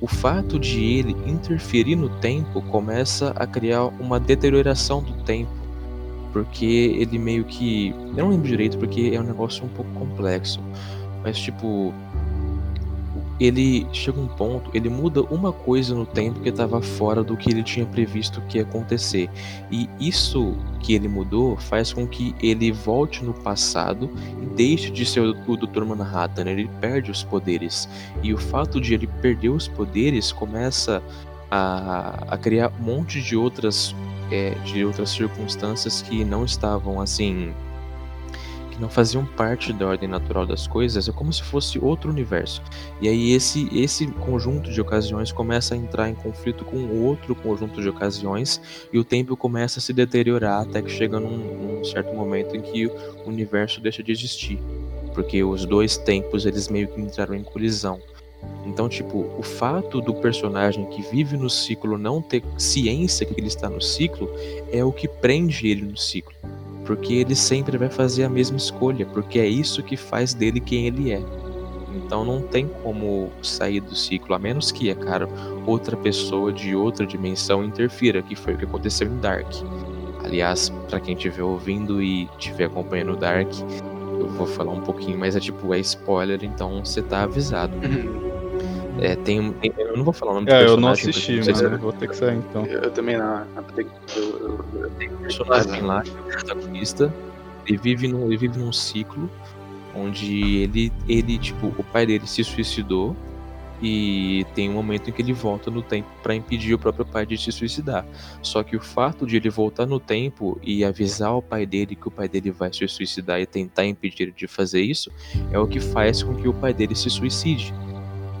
O fato de ele interferir no tempo começa a criar uma deterioração do tempo porque ele meio que. Eu não lembro direito porque é um negócio um pouco complexo. Mas tipo. Ele chega um ponto, ele muda uma coisa no tempo que estava fora do que ele tinha previsto que ia acontecer. E isso que ele mudou faz com que ele volte no passado e deixe de ser o Dr. Manhattan. Ele perde os poderes. E o fato de ele perder os poderes começa a, a criar um monte de outras é, de outras circunstâncias que não estavam assim que não faziam parte da ordem natural das coisas é como se fosse outro universo e aí esse esse conjunto de ocasiões começa a entrar em conflito com outro conjunto de ocasiões e o tempo começa a se deteriorar até que chega num, num certo momento em que o universo deixa de existir porque os dois tempos eles meio que entraram em colisão então, tipo, o fato do personagem que vive no ciclo não ter ciência que ele está no ciclo é o que prende ele no ciclo. Porque ele sempre vai fazer a mesma escolha, porque é isso que faz dele quem ele é. Então não tem como sair do ciclo, a menos que, é claro, outra pessoa de outra dimensão interfira, que foi o que aconteceu em Dark. Aliás, para quem estiver ouvindo e estiver acompanhando o Dark, eu vou falar um pouquinho, mas é tipo, é spoiler, então você tá avisado. É, tem, tem- eu não vou falar o nome do É, eu não personagem, assisti, vocês- mano. Vou ter que sair então. Eu, eu também não. Eu, eu, eu, Tem um personagem lá, que é o protagonista, ele vive, num, ele vive num ciclo onde ele, ele, tipo, o pai dele se suicidou e tem um momento em que ele volta no tempo para impedir o próprio pai de se suicidar. Só que o fato de ele voltar no tempo e avisar o pai dele que o pai dele vai se suicidar e tentar impedir ele de fazer isso é o que faz com que o pai dele se suicide.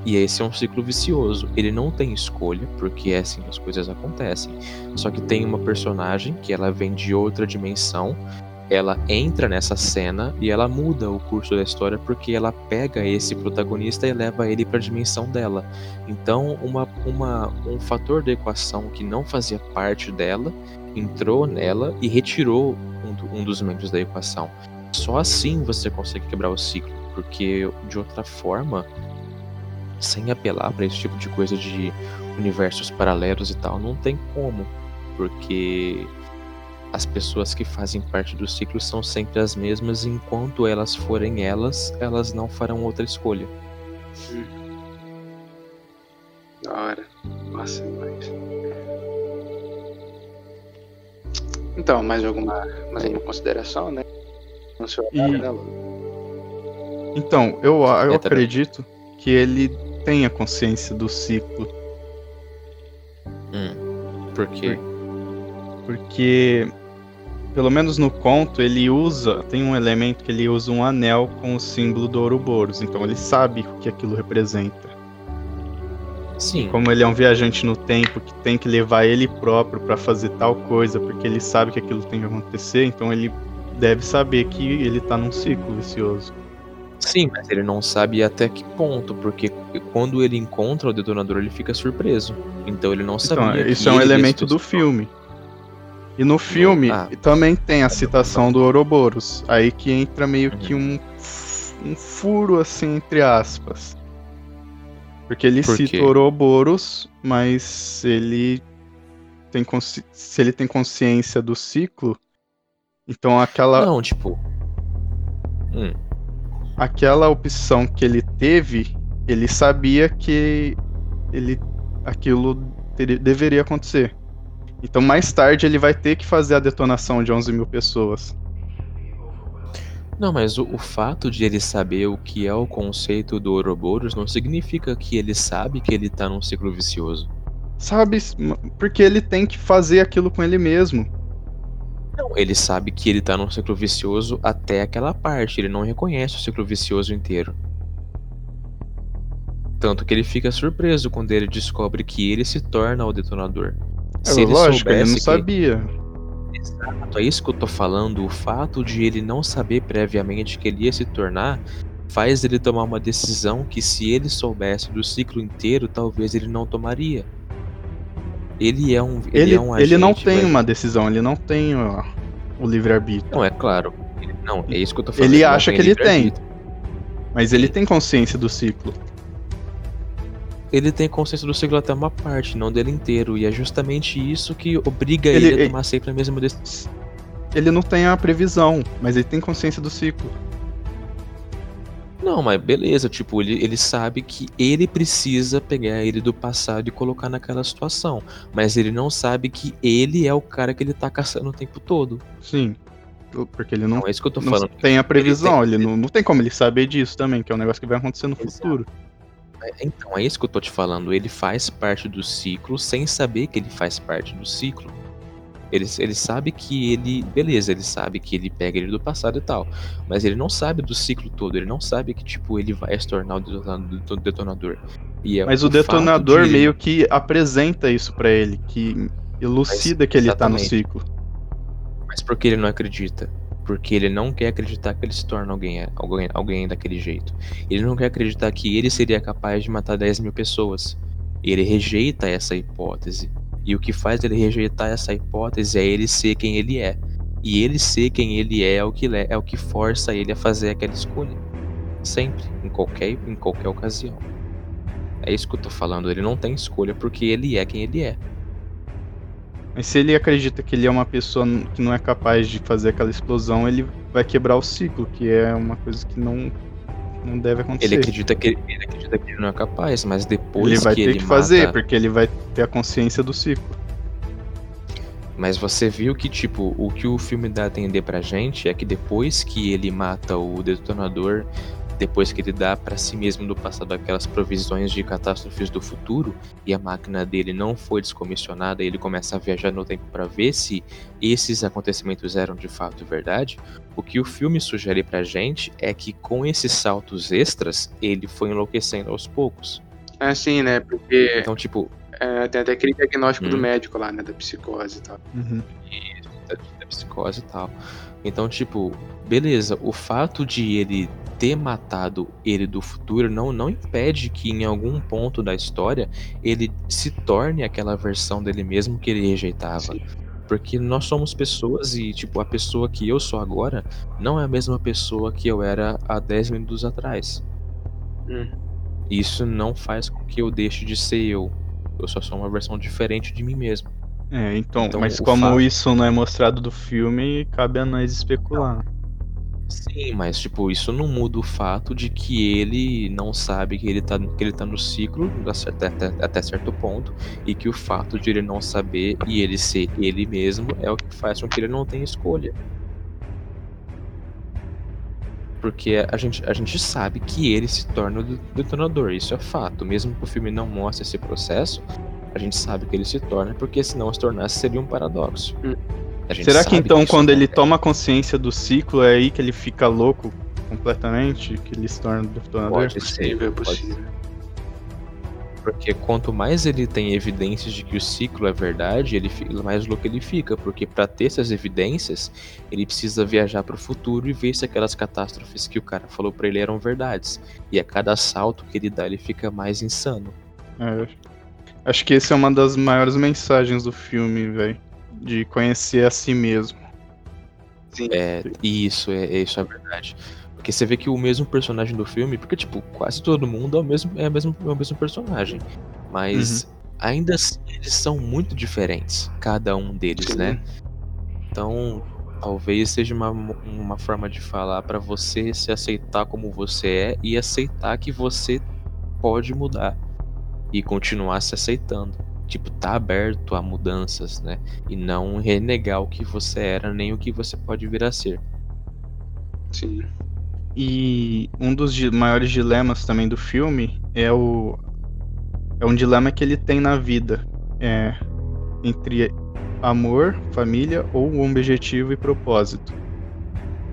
E esse é um ciclo vicioso. Ele não tem escolha, porque é assim as coisas acontecem. Só que tem uma personagem que ela vem de outra dimensão ela entra nessa cena e ela muda o curso da história porque ela pega esse protagonista e leva ele para a dimensão dela. Então, uma, uma, um fator da equação que não fazia parte dela entrou nela e retirou um, um dos membros da equação. Só assim você consegue quebrar o ciclo, porque de outra forma, sem apelar para esse tipo de coisa de universos paralelos e tal, não tem como, porque as pessoas que fazem parte do ciclo são sempre as mesmas, enquanto elas forem elas, elas não farão outra escolha. Hum. Da hora. Nossa, demais. Então, mais alguma, mais alguma consideração, né? No seu e... Então, eu, eu é, acredito que ele tenha consciência do ciclo. Hum. Por quê? Porque pelo menos no conto, ele usa, tem um elemento que ele usa um anel com o símbolo do Ouroboros, então ele sabe o que aquilo representa. Sim. Como ele é um viajante no tempo que tem que levar ele próprio para fazer tal coisa, porque ele sabe que aquilo tem que acontecer, então ele deve saber que ele tá num ciclo vicioso. Sim, mas ele não sabe até que ponto, porque quando ele encontra o detonador, ele fica surpreso. Então ele não então, sabia. Então, isso é um elemento do filme. E no filme ah. também tem a citação do Ouroboros. Aí que entra meio que um, um furo, assim, entre aspas. Porque ele Por cita Ouroboros, mas ele tem se ele tem consciência do ciclo, então aquela. Não, tipo. Hum. Aquela opção que ele teve, ele sabia que ele aquilo deveria acontecer. Então mais tarde ele vai ter que fazer a detonação de 11 mil pessoas. Não, mas o, o, fato de ele saber o que é o conceito do Ouroboros não significa que ele sabe que ele tá num ciclo vicioso. Sabe, porque ele tem que fazer aquilo com ele mesmo. Não, ele sabe que ele tá num ciclo vicioso até aquela parte, ele não reconhece o ciclo vicioso inteiro. Tanto que ele fica surpreso quando ele descobre que ele se torna o detonador. É, Se ele lógico, ele não que... sabia. Exato, é isso que eu tô falando. O fato de ele não saber previamente que ele ia se tornar faz ele tomar uma decisão que, se ele soubesse do ciclo inteiro, talvez ele não tomaria. Ele é um. Ele, ele, é um agente, ele não tem mas... uma decisão, ele não tem ó, o livre-arbítrio. Não, é claro. Não, é isso que eu tô falando. Ele, ele acha que ele tem. Mas ele tem consciência do ciclo ele tem consciência do ciclo até uma parte, não dele inteiro. E é justamente isso que obriga ele, ele a tomar sempre a mesma decisão. Ele não tem a previsão, mas ele tem consciência do ciclo. Não, mas beleza, tipo, ele, ele sabe que ele precisa pegar ele do passado e colocar naquela situação. Mas ele não sabe que ele é o cara que ele tá caçando o tempo todo. Sim. Porque ele não, não é isso que eu tô falando. tem a previsão, ele, tem... ele não, não tem como ele saber disso também, que é um negócio que vai acontecer no Exato. futuro. É, então, é isso que eu tô te falando. Ele faz parte do ciclo sem saber que ele faz parte do ciclo. Ele, ele sabe que ele. Beleza, ele sabe que ele pega ele do passado e tal. Mas ele não sabe do ciclo todo. Ele não sabe que, tipo, ele vai se tornar o detonador. É mas o, o detonador de... meio que apresenta isso para ele, que elucida mas, que ele exatamente. tá no ciclo. Mas por que ele não acredita? porque ele não quer acreditar que ele se torna alguém, alguém, alguém daquele jeito. Ele não quer acreditar que ele seria capaz de matar 10 mil pessoas. Ele rejeita essa hipótese. E o que faz ele rejeitar essa hipótese é ele ser quem ele é. E ele ser quem ele é é o que, é o que força ele a fazer aquela escolha. Sempre, em qualquer, em qualquer ocasião. É isso que eu tô falando. Ele não tem escolha porque ele é quem ele é. Mas se ele acredita que ele é uma pessoa que não é capaz de fazer aquela explosão, ele vai quebrar o ciclo, que é uma coisa que não, não deve acontecer. Ele acredita que ele, ele acredita que ele não é capaz, mas depois ele vai que ter ele que fazer, porque ele vai ter a consciência do ciclo. Mas você viu que, tipo, o que o filme dá a entender pra gente é que depois que ele mata o detonador, depois que ele dá para si mesmo do passado aquelas provisões de catástrofes do futuro e a máquina dele não foi descomissionada e ele começa a viajar no tempo para ver se esses acontecimentos eram de fato verdade, o que o filme sugere pra gente é que com esses saltos extras ele foi enlouquecendo aos poucos. É assim, né? Porque Então, tipo, é, tem até aquele diagnóstico do Hum. médico lá, né? Da psicose e tal. Uhum. Isso, da, da psicose e tal. Então, tipo, beleza, o fato de ele ter matado ele do futuro não, não impede que em algum ponto da história ele se torne aquela versão dele mesmo que ele rejeitava. Sim. Porque nós somos pessoas e, tipo, a pessoa que eu sou agora não é a mesma pessoa que eu era há 10 minutos atrás. Hum. Isso não faz com que eu deixe de ser eu. Eu só sou uma versão diferente de mim mesmo. É, então, Então, mas como fato- isso não é mostrado do filme, cabe a nós especular. Sim, mas tipo, isso não muda o fato de que ele não sabe que ele tá, que ele tá no ciclo até, até, até certo ponto, e que o fato de ele não saber e ele ser ele mesmo é o que faz com que ele não tenha escolha. Porque a gente, a gente sabe que ele se torna o de- detonador, isso é fato. Mesmo que o filme não mostre esse processo, a gente sabe que ele se torna, porque senão se tornasse seria um paradoxo. Hum. Será que então isso quando ele toma consciência do ciclo é aí que ele fica louco completamente? Que ele se torna detonador? Pode ser, Possível, pode possível. Porque quanto mais ele tem evidências de que o ciclo é verdade, ele mais louco ele fica. Porque para ter essas evidências, ele precisa viajar para o futuro e ver se aquelas catástrofes que o cara falou para ele eram verdades. E a cada salto que ele dá, ele fica mais insano. É, acho que essa é uma das maiores mensagens do filme, velho. De conhecer a si mesmo. Sim. É, e isso é, é- isso é verdade. Porque você vê que o mesmo personagem do filme, porque tipo, quase todo mundo é o mesmo, é o mesmo, é o mesmo personagem. Mas ainda assim eles são muito diferentes, cada um deles, Sim. né? Então, talvez seja uma, uma forma de falar pra você se aceitar como você é e aceitar que você pode mudar e continuar se aceitando. Tipo, tá aberto a mudanças, né? E não renegar o que você era, nem o que você pode vir a ser. Sim. E um dos maiores dilemas também do filme é o é um dilema que ele tem na vida, é entre amor, família ou um objetivo e propósito.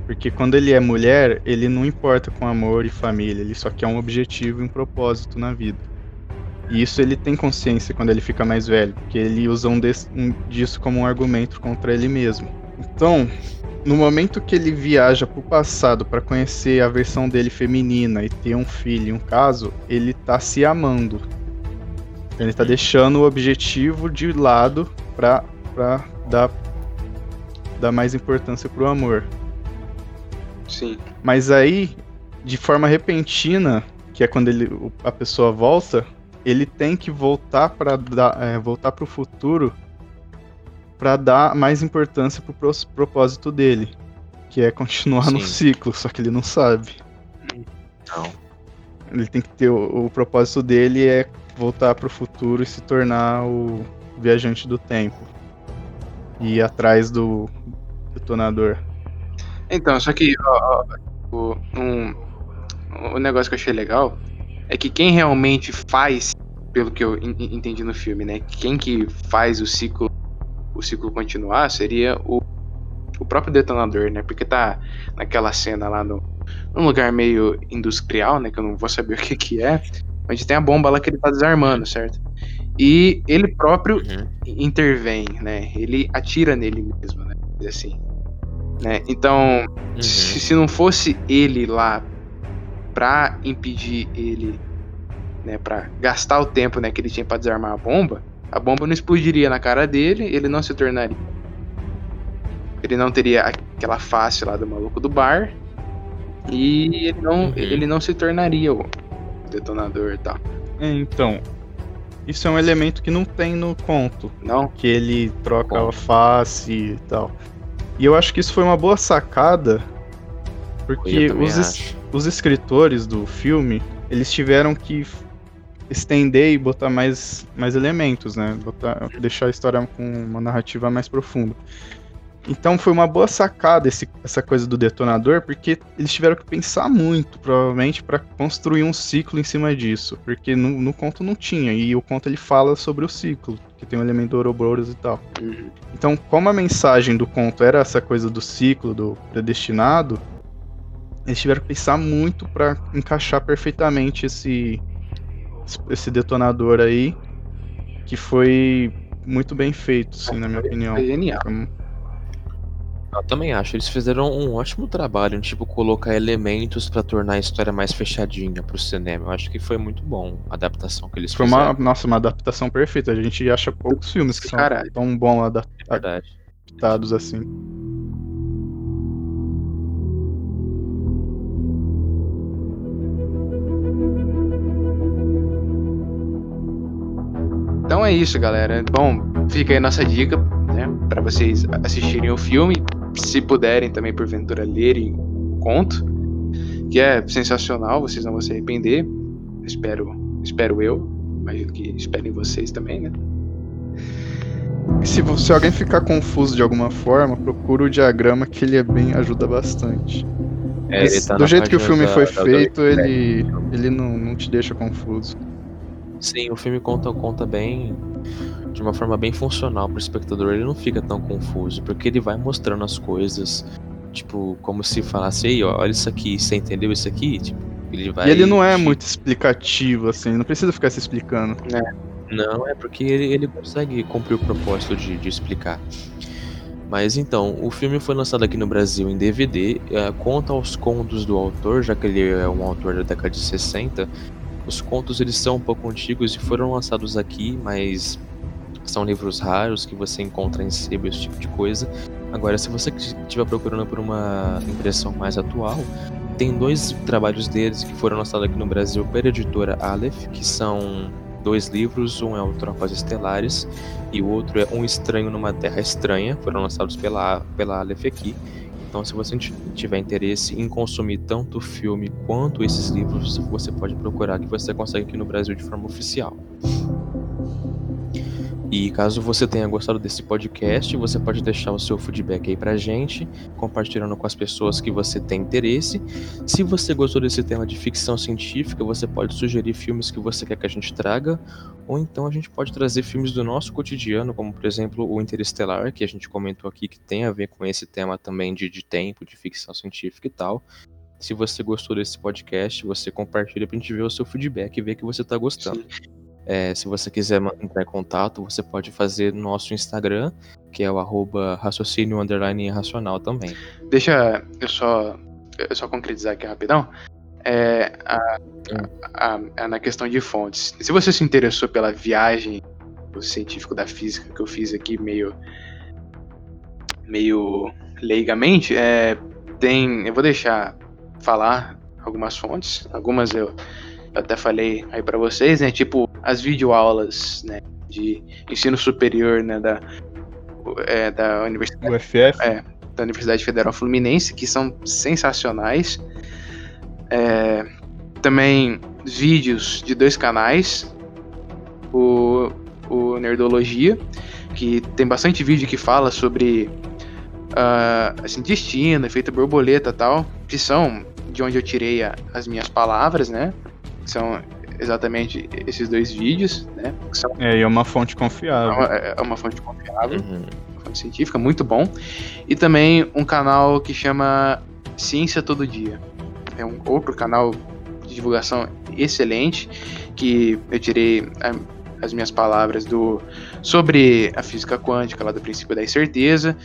Porque quando ele é mulher, ele não importa com amor e família, ele só quer um objetivo e um propósito na vida. E isso ele tem consciência quando ele fica mais velho, porque ele usa um, des- um disso como um argumento contra ele mesmo. Então, no momento que ele viaja pro passado para conhecer a versão dele feminina e ter um filho e um caso, ele tá se amando. Ele tá deixando o objetivo de lado pra, pra dar, dar mais importância pro amor. Sim. Mas aí, de forma repentina, que é quando ele, a pessoa volta, ele tem que voltar para dar, é, voltar para o futuro para dar mais importância pro pros- propósito dele, que é continuar no Sim. ciclo, só que ele não sabe. Não. Ele tem que ter o, o propósito dele é voltar para o futuro e se tornar o viajante do tempo. E ir atrás do detonador. Então, só que ó, ó, o, um, o negócio que eu achei legal é que quem realmente faz, pelo que eu en- en- entendi no filme, né? Quem que faz o ciclo o ciclo continuar seria o, o próprio detonador, né? Porque tá naquela cena lá no num lugar meio industrial, né? Que eu não vou saber o que que é. Onde tem a bomba lá que ele tá desarmando, certo? E ele próprio Uhum. intervém, né? Ele atira nele mesmo, né? Assim, né? Então, Uhum. se, se não fosse ele lá pra impedir ele, né, para gastar o tempo, né, que ele tinha pra desarmar a bomba, a bomba não explodiria na cara dele, ele não se tornaria ele não teria aquela face lá do maluco do bar e ele não Uhum. ele não se tornaria o detonador e tal. É, então, isso é um elemento que não tem no conto. Não? que ele troca Bom. a face e tal. E eu acho que isso foi uma boa sacada, porque os, es-. Os escritores do filme, eles tiveram que estender e botar mais, mais elementos, né? Botar, deixar a história com uma narrativa mais profunda. Então foi uma boa sacada esse- essa coisa do detonador, porque eles tiveram que pensar muito, provavelmente, para construir um ciclo em cima disso, porque no, no conto não tinha, e o conto ele fala sobre o ciclo, que tem o elemento do Ouroboros e tal. Uhum. Então, como a mensagem do conto era essa coisa do ciclo, do predestinado, eles tiveram que pensar muito para encaixar perfeitamente esse esse detonador aí, que foi muito bem feito, sim, na minha opinião. Foi genial. Eu também acho. Eles fizeram um ótimo trabalho em tipo colocar elementos pra tornar a história mais fechadinha pro cinema. Eu acho que foi muito bom a adaptação que eles Foi fizeram. uma, nossa, uma adaptação perfeita. A gente acha poucos filmes que são Caralho. tão bom adaptados assim. Então é isso, galera. Bom, fica aí nossa dica, né, para vocês assistirem o filme, se puderem também porventura lerem o conto, que é sensacional, vocês não vão se arrepender. Espero, espero eu, imagino que esperem vocês também, né? Se, se alguém ficar confuso de alguma forma, procura o diagrama que ele é bem ajuda bastante. É, tá do jeito que o filme da- foi da feito, ele, ele não, não te deixa confuso. Sim, o filme conta, conta bem. De uma forma bem funcional pro espectador. Ele não fica tão confuso, porque ele vai mostrando as coisas. Tipo, como se falasse, ei, ó, olha isso aqui, você entendeu isso aqui? Tipo, ele vai. E ele não é muito explicativo, assim, não precisa ficar se explicando. Não, é porque ele, ele consegue cumprir o propósito de, de explicar. Mas então, o filme foi lançado aqui no Brasil em DVD, eh, conta aos contos do autor, já que ele é um autor da década de 60. Os contos eles são um pouco antigos e foram lançados aqui, mas são livros raros que você encontra em sebo, esse tipo de coisa. Agora, se você estiver procurando por uma impressão mais atual, tem dois trabalhos deles que foram lançados aqui no Brasil pela editora Aleph, que são dois livros, um é o Tropas Estelares e o outro é Um Estranho numa Terra Estranha, foram lançados pela, pela Aleph aqui. Então, se você tiver interesse em consumir tanto filme quanto esses livros, você pode procurar que você consegue aqui no Brasil de forma oficial. E caso você tenha gostado desse podcast, você pode deixar o seu feedback aí pra gente, compartilhando com as pessoas que você tem interesse. Se você gostou desse tema de ficção científica, você pode sugerir filmes que você quer que a gente traga, ou então a gente pode trazer filmes do nosso cotidiano, como por exemplo o Interestelar, que a gente comentou aqui que tem a ver com esse tema também de, de tempo, de ficção científica e tal. Se você gostou desse podcast, você compartilha pra gente ver o seu feedback e ver que você tá gostando. É, se você quiser entrar em contato, você pode fazer no nosso Instagram, que é o arroba raciocínio underline irracional também. Deixa eu só, eu só concretizar aqui rapidão. É, a- a- a- na questão de fontes. Se você se interessou pela viagem do científico da física que eu fiz aqui meio meio leigamente, é, tem, eu vou deixar falar algumas fontes, algumas eu, eu até falei aí para vocês, né, tipo as videoaulas, né, de ensino superior, né, da é, da universidade O FF, É. da Universidade Federal Fluminense, que são sensacionais. É, também vídeos de dois canais, o, o Nerdologia, que tem bastante vídeo que fala sobre ah, assim, destino, efeito borboleta e tal, que são de onde eu tirei a- as minhas palavras, né? Que são exatamente esses dois vídeos, né? Que são é, e é uma fonte é confiável. uma, é uma fonte confiável Uhum. fonte científica, muito bom. E também um canal que chama Ciência Todo Dia. É um outro canal de divulgação excelente que eu tirei a- as minhas palavras do sobre a física quântica lá do princípio da incerteza.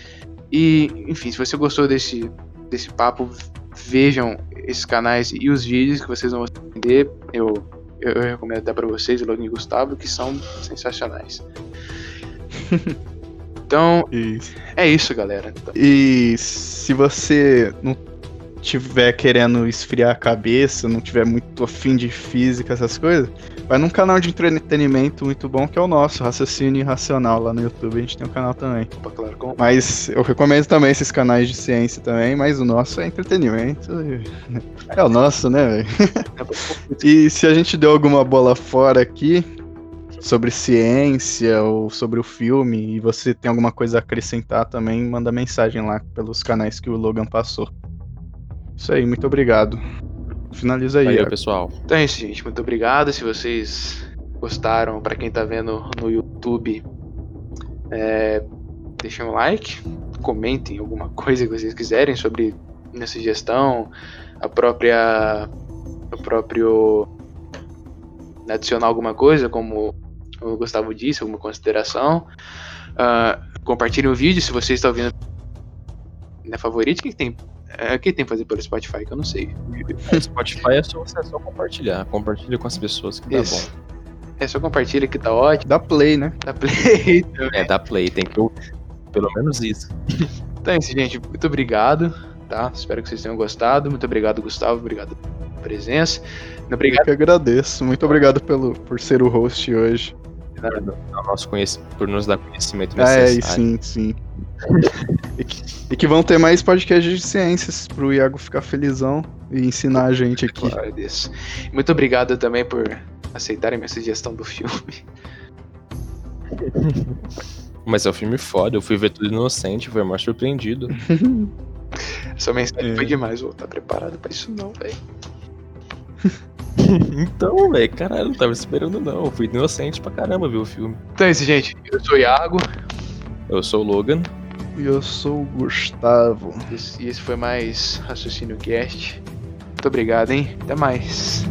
E, enfim, se você gostou desse desse papo, vejam esses canais e os vídeos que vocês vão entender. Eu eu, eu recomendo até para vocês, o Login e Gustavo, que são sensacionais. Então, Isso. é isso, galera. E se você não tiver querendo esfriar a cabeça, não tiver muito afim de física, essas coisas, vai num canal de entretenimento muito bom que é o nosso, Raciocínio Irracional, lá no YouTube. A gente tem um canal também. Opa, claro, com... Mas eu recomendo também esses canais de ciência também, mas o nosso é entretenimento. e- É o nosso, né, velho? E se a gente deu alguma bola fora aqui sobre ciência ou sobre o filme e você tem alguma coisa a acrescentar também, manda mensagem lá pelos canais que o Logan passou. Isso aí, muito obrigado. Finaliza aí. Valeu, Iago. pessoal. Então é isso, gente. Muito obrigado. Se vocês gostaram, pra quem tá vendo no YouTube, é, deixem um like, comentem alguma coisa que vocês quiserem sobre minha sugestão, a própria. o próprio adicionar alguma coisa, como o Gustavo disse, alguma consideração. Uh, compartilhe o vídeo se você está ouvindo na favorita. O que, que tem? É, o que tem que fazer pelo Spotify? Que eu não sei. O Spotify é só você é só compartilhar. Compartilha com as pessoas que dá Isso. bom. É só compartilha que tá ótimo. Dá play, né? Dá play. É, dá play, tem que ouvir. Pelo menos isso. Então é isso, gente. Muito obrigado. Tá? Espero que vocês tenham gostado. Muito obrigado, Gustavo. Obrigado pela presença. Muito Eu obrigado. que agradeço. Muito obrigado pelo, por ser o host hoje. Ao nosso conheci- por nos dar conhecimento É, necessário. e sim, sim. E, que, e que vão ter mais podcasts de ciências pro Iago ficar felizão e ensinar a gente aqui. Eu agradeço. Muito obrigado também por aceitarem minha sugestão do filme. Mas é um filme foda, eu fui ver tudo inocente, foi mais surpreendido. Essa mensagem É. foi demais. Vou estar preparado pra isso não, velho. então, velho, caralho, não tava esperando não. Eu fui inocente pra caramba ver o filme. Então é isso, gente. Eu sou o Iago. Eu sou o Logan. E eu sou o Gustavo. E esse foi mais Raciocínio Cast. Muito obrigado, hein? Até mais.